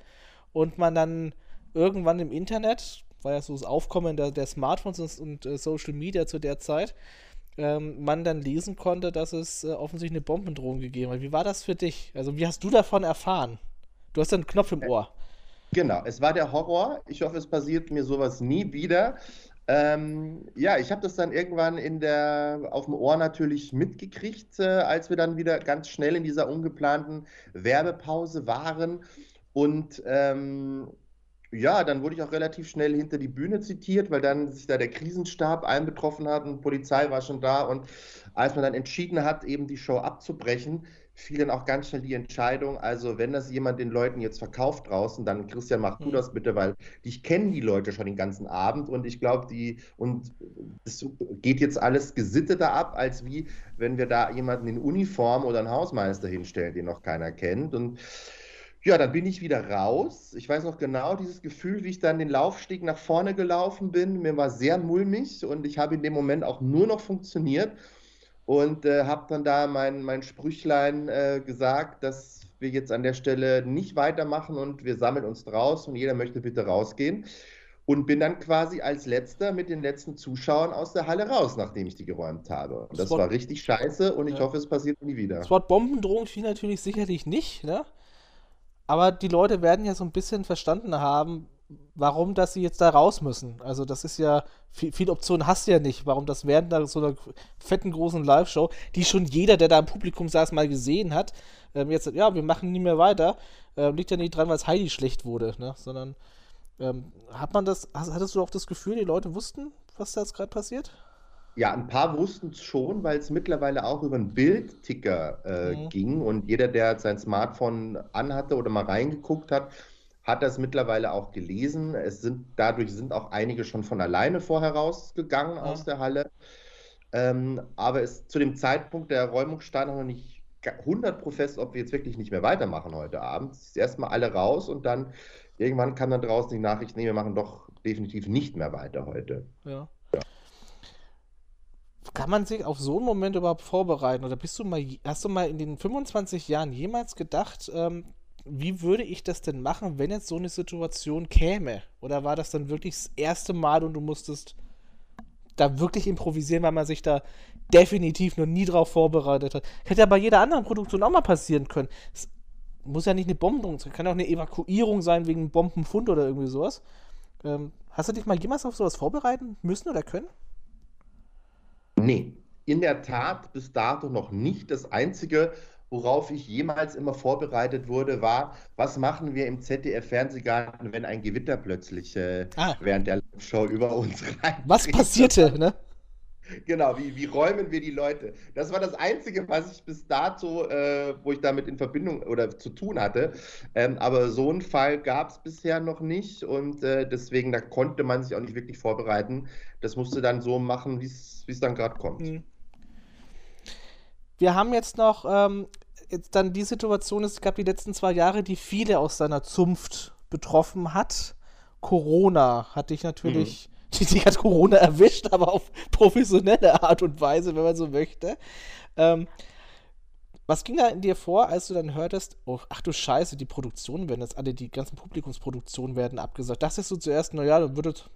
Und man dann irgendwann im Internet, war ja so das Aufkommen der, der Smartphones und, und äh, Social Media zu der Zeit, ähm, man dann lesen konnte, dass es äh, offensichtlich eine Bombendrohung gegeben hat. Wie war das für dich? Also, wie hast du davon erfahren? Du hast einen Knopf im Ohr. Genau, es war der Horror. Ich hoffe, es passiert mir sowas nie wieder. Ähm, ja, ich habe das dann irgendwann in der, auf dem Ohr natürlich mitgekriegt, äh, als wir dann wieder ganz schnell in dieser ungeplanten Werbepause waren. Und ähm, ja, dann wurde ich auch relativ schnell hinter die Bühne zitiert, weil dann sich da der Krisenstab einbetroffen hat und Polizei war schon da. Und als man dann entschieden hat, eben die Show abzubrechen, fiel dann auch ganz schnell die Entscheidung, also wenn das jemand den Leuten jetzt verkauft draußen, dann Christian, mach du mhm. das bitte, weil dich kennen die Leute schon den ganzen Abend und ich glaube, die, und es geht jetzt alles gesitteter ab, als wie, wenn wir da jemanden in Uniform oder einen Hausmeister hinstellen, den noch keiner kennt und ja, dann bin ich wieder raus. Ich weiß noch genau dieses Gefühl, wie ich dann den Laufsteg nach vorne gelaufen bin. Mir war sehr mulmig und ich habe in dem Moment auch nur noch funktioniert und äh, habe dann da mein, mein Sprüchlein äh, gesagt, dass wir jetzt an der Stelle nicht weitermachen und wir sammeln uns draus und jeder möchte bitte rausgehen. Und bin dann quasi als letzter mit den letzten Zuschauern aus der Halle raus, nachdem ich die geräumt habe. Und das, das war richtig scheiße und ich ja. hoffe, es passiert nie wieder. Das Wort Bombendrohung fiel natürlich sicherlich nicht, ne? Aber die Leute werden ja so ein bisschen verstanden haben, warum, dass sie jetzt da raus müssen. Also das ist ja, viel, viel Optionen hast du ja nicht, warum das während so einer fetten großen Live-Show, die schon jeder, der da im Publikum saß, mal gesehen hat, ähm, jetzt, ja, wir machen nie mehr weiter, ähm, liegt ja nicht dran, weil es Heidi schlecht wurde, ne? sondern ähm, hat man das, hattest du auch das Gefühl, die Leute wussten, was da jetzt gerade passiert? Ja, ein paar wussten es schon, weil es mittlerweile auch über einen Bildticker äh, mhm. ging und jeder, der sein Smartphone anhatte oder mal reingeguckt hat, hat das mittlerweile auch gelesen. Es sind, dadurch sind auch einige schon von alleine vorher rausgegangen ja. aus der Halle. Ähm, aber es zu dem Zeitpunkt der Räumung stand noch nicht 100 fest, ob wir jetzt wirklich nicht mehr weitermachen heute Abend. Es ist erstmal alle raus und dann irgendwann kam dann draußen die Nachricht, nee, wir machen doch definitiv nicht mehr weiter heute. Ja. ja. Kann man sich auf so einen Moment überhaupt vorbereiten? Oder bist du mal, hast du mal in den 25 Jahren jemals gedacht, ähm, wie würde ich das denn machen, wenn jetzt so eine Situation käme? Oder war das dann wirklich das erste Mal und du musstest da wirklich improvisieren, weil man sich da definitiv noch nie drauf vorbereitet hat? Hätte ja bei jeder anderen Produktion auch mal passieren können. Es muss ja nicht eine Bombung sein, kann auch eine Evakuierung sein wegen Bombenfund oder irgendwie sowas. Ähm, hast du dich mal jemals auf sowas vorbereiten müssen oder können? Nee, in der Tat bis dato noch nicht. Das Einzige, worauf ich jemals immer vorbereitet wurde, war, was machen wir im ZDF-Fernsehgarten, wenn ein Gewitter plötzlich äh, ah. während der Show über uns rein. Was passierte, ne? Genau, wie, wie räumen wir die Leute? Das war das Einzige, was ich bis dato, äh, wo ich damit in Verbindung oder zu tun hatte. Ähm, aber so einen Fall gab es bisher noch nicht und äh, deswegen, da konnte man sich auch nicht wirklich vorbereiten. Das musste dann so machen, wie es dann gerade kommt. Mhm. Wir haben jetzt noch ähm, jetzt dann die Situation, es gab die letzten zwei Jahre, die viele aus seiner Zunft betroffen hat. Corona hatte ich natürlich. Mhm Schließlich hat Corona erwischt, aber auf professionelle Art und Weise, wenn man so möchte. Ähm, was ging da in dir vor, als du dann hörtest, oh, ach du Scheiße, die Produktionen werden jetzt alle, die ganzen Publikumsproduktionen werden abgesagt. Das ist so zuerst, naja, dann würdet,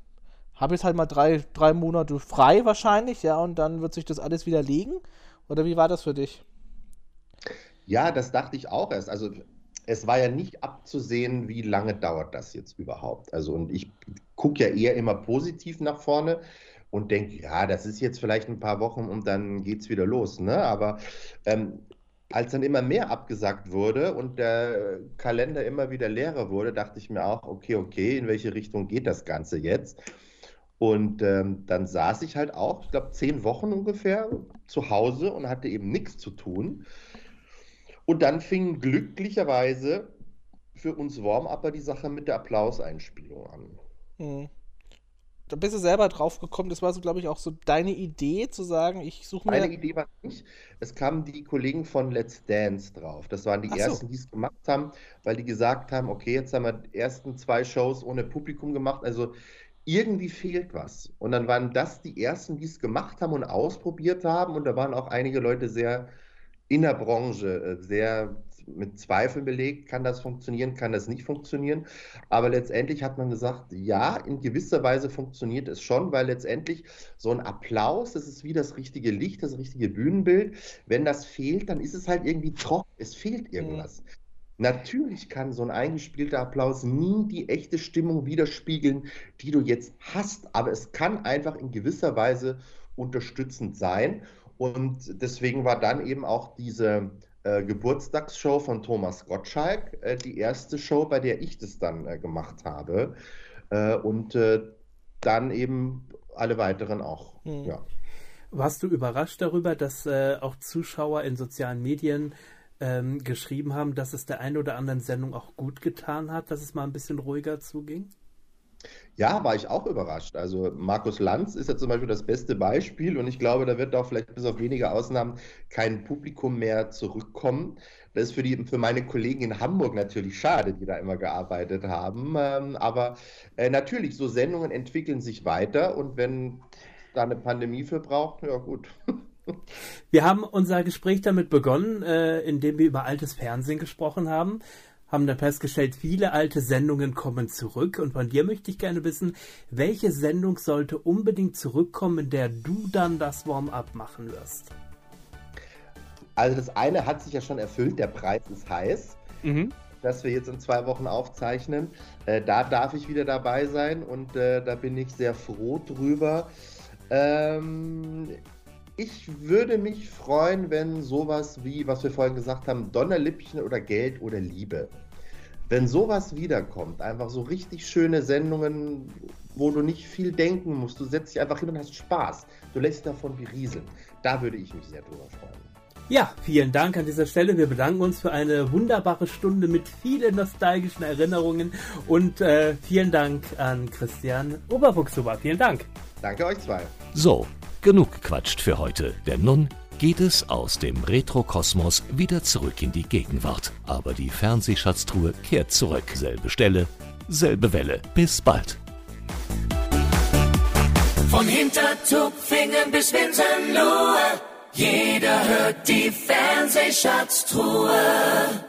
habe jetzt halt mal drei, drei Monate frei wahrscheinlich, ja, und dann wird sich das alles wieder legen. Oder wie war das für dich? Ja, das dachte ich auch erst. Also es war ja nicht abzusehen, wie lange dauert das jetzt überhaupt. Also und ich gucke ja eher immer positiv nach vorne und denke, ja, das ist jetzt vielleicht ein paar Wochen und dann geht es wieder los. Ne? Aber ähm, als dann immer mehr abgesagt wurde und der Kalender immer wieder leerer wurde, dachte ich mir auch, okay, okay, in welche Richtung geht das Ganze jetzt? Und ähm, dann saß ich halt auch, ich glaube, zehn Wochen ungefähr zu Hause und hatte eben nichts zu tun. Und dann fing glücklicherweise für uns Warm-Upper die Sache mit der Applauseinspielung an. Mhm. Da bist du selber drauf gekommen, das war so, glaube ich, auch so deine Idee zu sagen, ich suche mir. Meine Idee war nicht. Es kamen die Kollegen von Let's Dance drauf. Das waren die Ach ersten, so. die es gemacht haben, weil die gesagt haben, okay, jetzt haben wir die ersten zwei Shows ohne Publikum gemacht. Also irgendwie fehlt was. Und dann waren das die ersten, die es gemacht haben und ausprobiert haben. Und da waren auch einige Leute sehr in der Branche äh, sehr mit Zweifeln belegt, kann das funktionieren, kann das nicht funktionieren. Aber letztendlich hat man gesagt, ja, in gewisser Weise funktioniert es schon, weil letztendlich so ein Applaus, das ist wie das richtige Licht, das richtige Bühnenbild. Wenn das fehlt, dann ist es halt irgendwie trocken, es fehlt irgendwas. Mhm. Natürlich kann so ein eingespielter Applaus nie die echte Stimmung widerspiegeln, die du jetzt hast, aber es kann einfach in gewisser Weise unterstützend sein. Und deswegen war dann eben auch diese äh, Geburtstagsshow von Thomas Gottschalk äh, die erste Show, bei der ich das dann äh, gemacht habe. Äh, und äh, dann eben alle weiteren auch. Mhm. Ja. Warst du überrascht darüber, dass äh, auch Zuschauer in sozialen Medien ähm, geschrieben haben, dass es der einen oder anderen Sendung auch gut getan hat, dass es mal ein bisschen ruhiger zuging? Ja, war ich auch überrascht. Also Markus Lanz ist ja zum Beispiel das beste Beispiel und ich glaube, da wird auch vielleicht bis auf wenige Ausnahmen kein Publikum mehr zurückkommen. Das ist für, die, für meine Kollegen in Hamburg natürlich schade, die da immer gearbeitet haben. Ähm, aber äh, natürlich, so Sendungen entwickeln sich weiter und wenn da eine Pandemie für braucht, ja gut. Wir haben unser Gespräch damit begonnen, äh, indem wir über altes Fernsehen gesprochen haben haben dann festgestellt, viele alte Sendungen kommen zurück. Und von dir möchte ich gerne wissen, welche Sendung sollte unbedingt zurückkommen, in der du dann das Warm-up machen wirst? Also das eine hat sich ja schon erfüllt, der Preis ist heiß. Mhm. Das wir jetzt in zwei Wochen aufzeichnen. Äh, da darf ich wieder dabei sein und äh, da bin ich sehr froh drüber. Ähm, ich würde mich freuen, wenn sowas wie, was wir vorhin gesagt haben, Donnerlippchen oder Geld oder Liebe. Wenn sowas wiederkommt, einfach so richtig schöne Sendungen, wo du nicht viel denken musst, du setzt dich einfach hin und hast Spaß. Du lässt davon berieseln. Da würde ich mich sehr drüber freuen. Ja, vielen Dank an dieser Stelle. Wir bedanken uns für eine wunderbare Stunde mit vielen nostalgischen Erinnerungen und äh, vielen Dank an Christian Oberfuchshuber. Vielen Dank. Danke euch zwei. So, Genug gequatscht für heute, denn nun geht es aus dem Retro-Kosmos wieder zurück in die Gegenwart. Aber die Fernsehschatztruhe kehrt zurück. Selbe Stelle, selbe Welle. Bis bald. Von Hintertupfingen bis Winterlohe, jeder hört die Fernsehschatztruhe.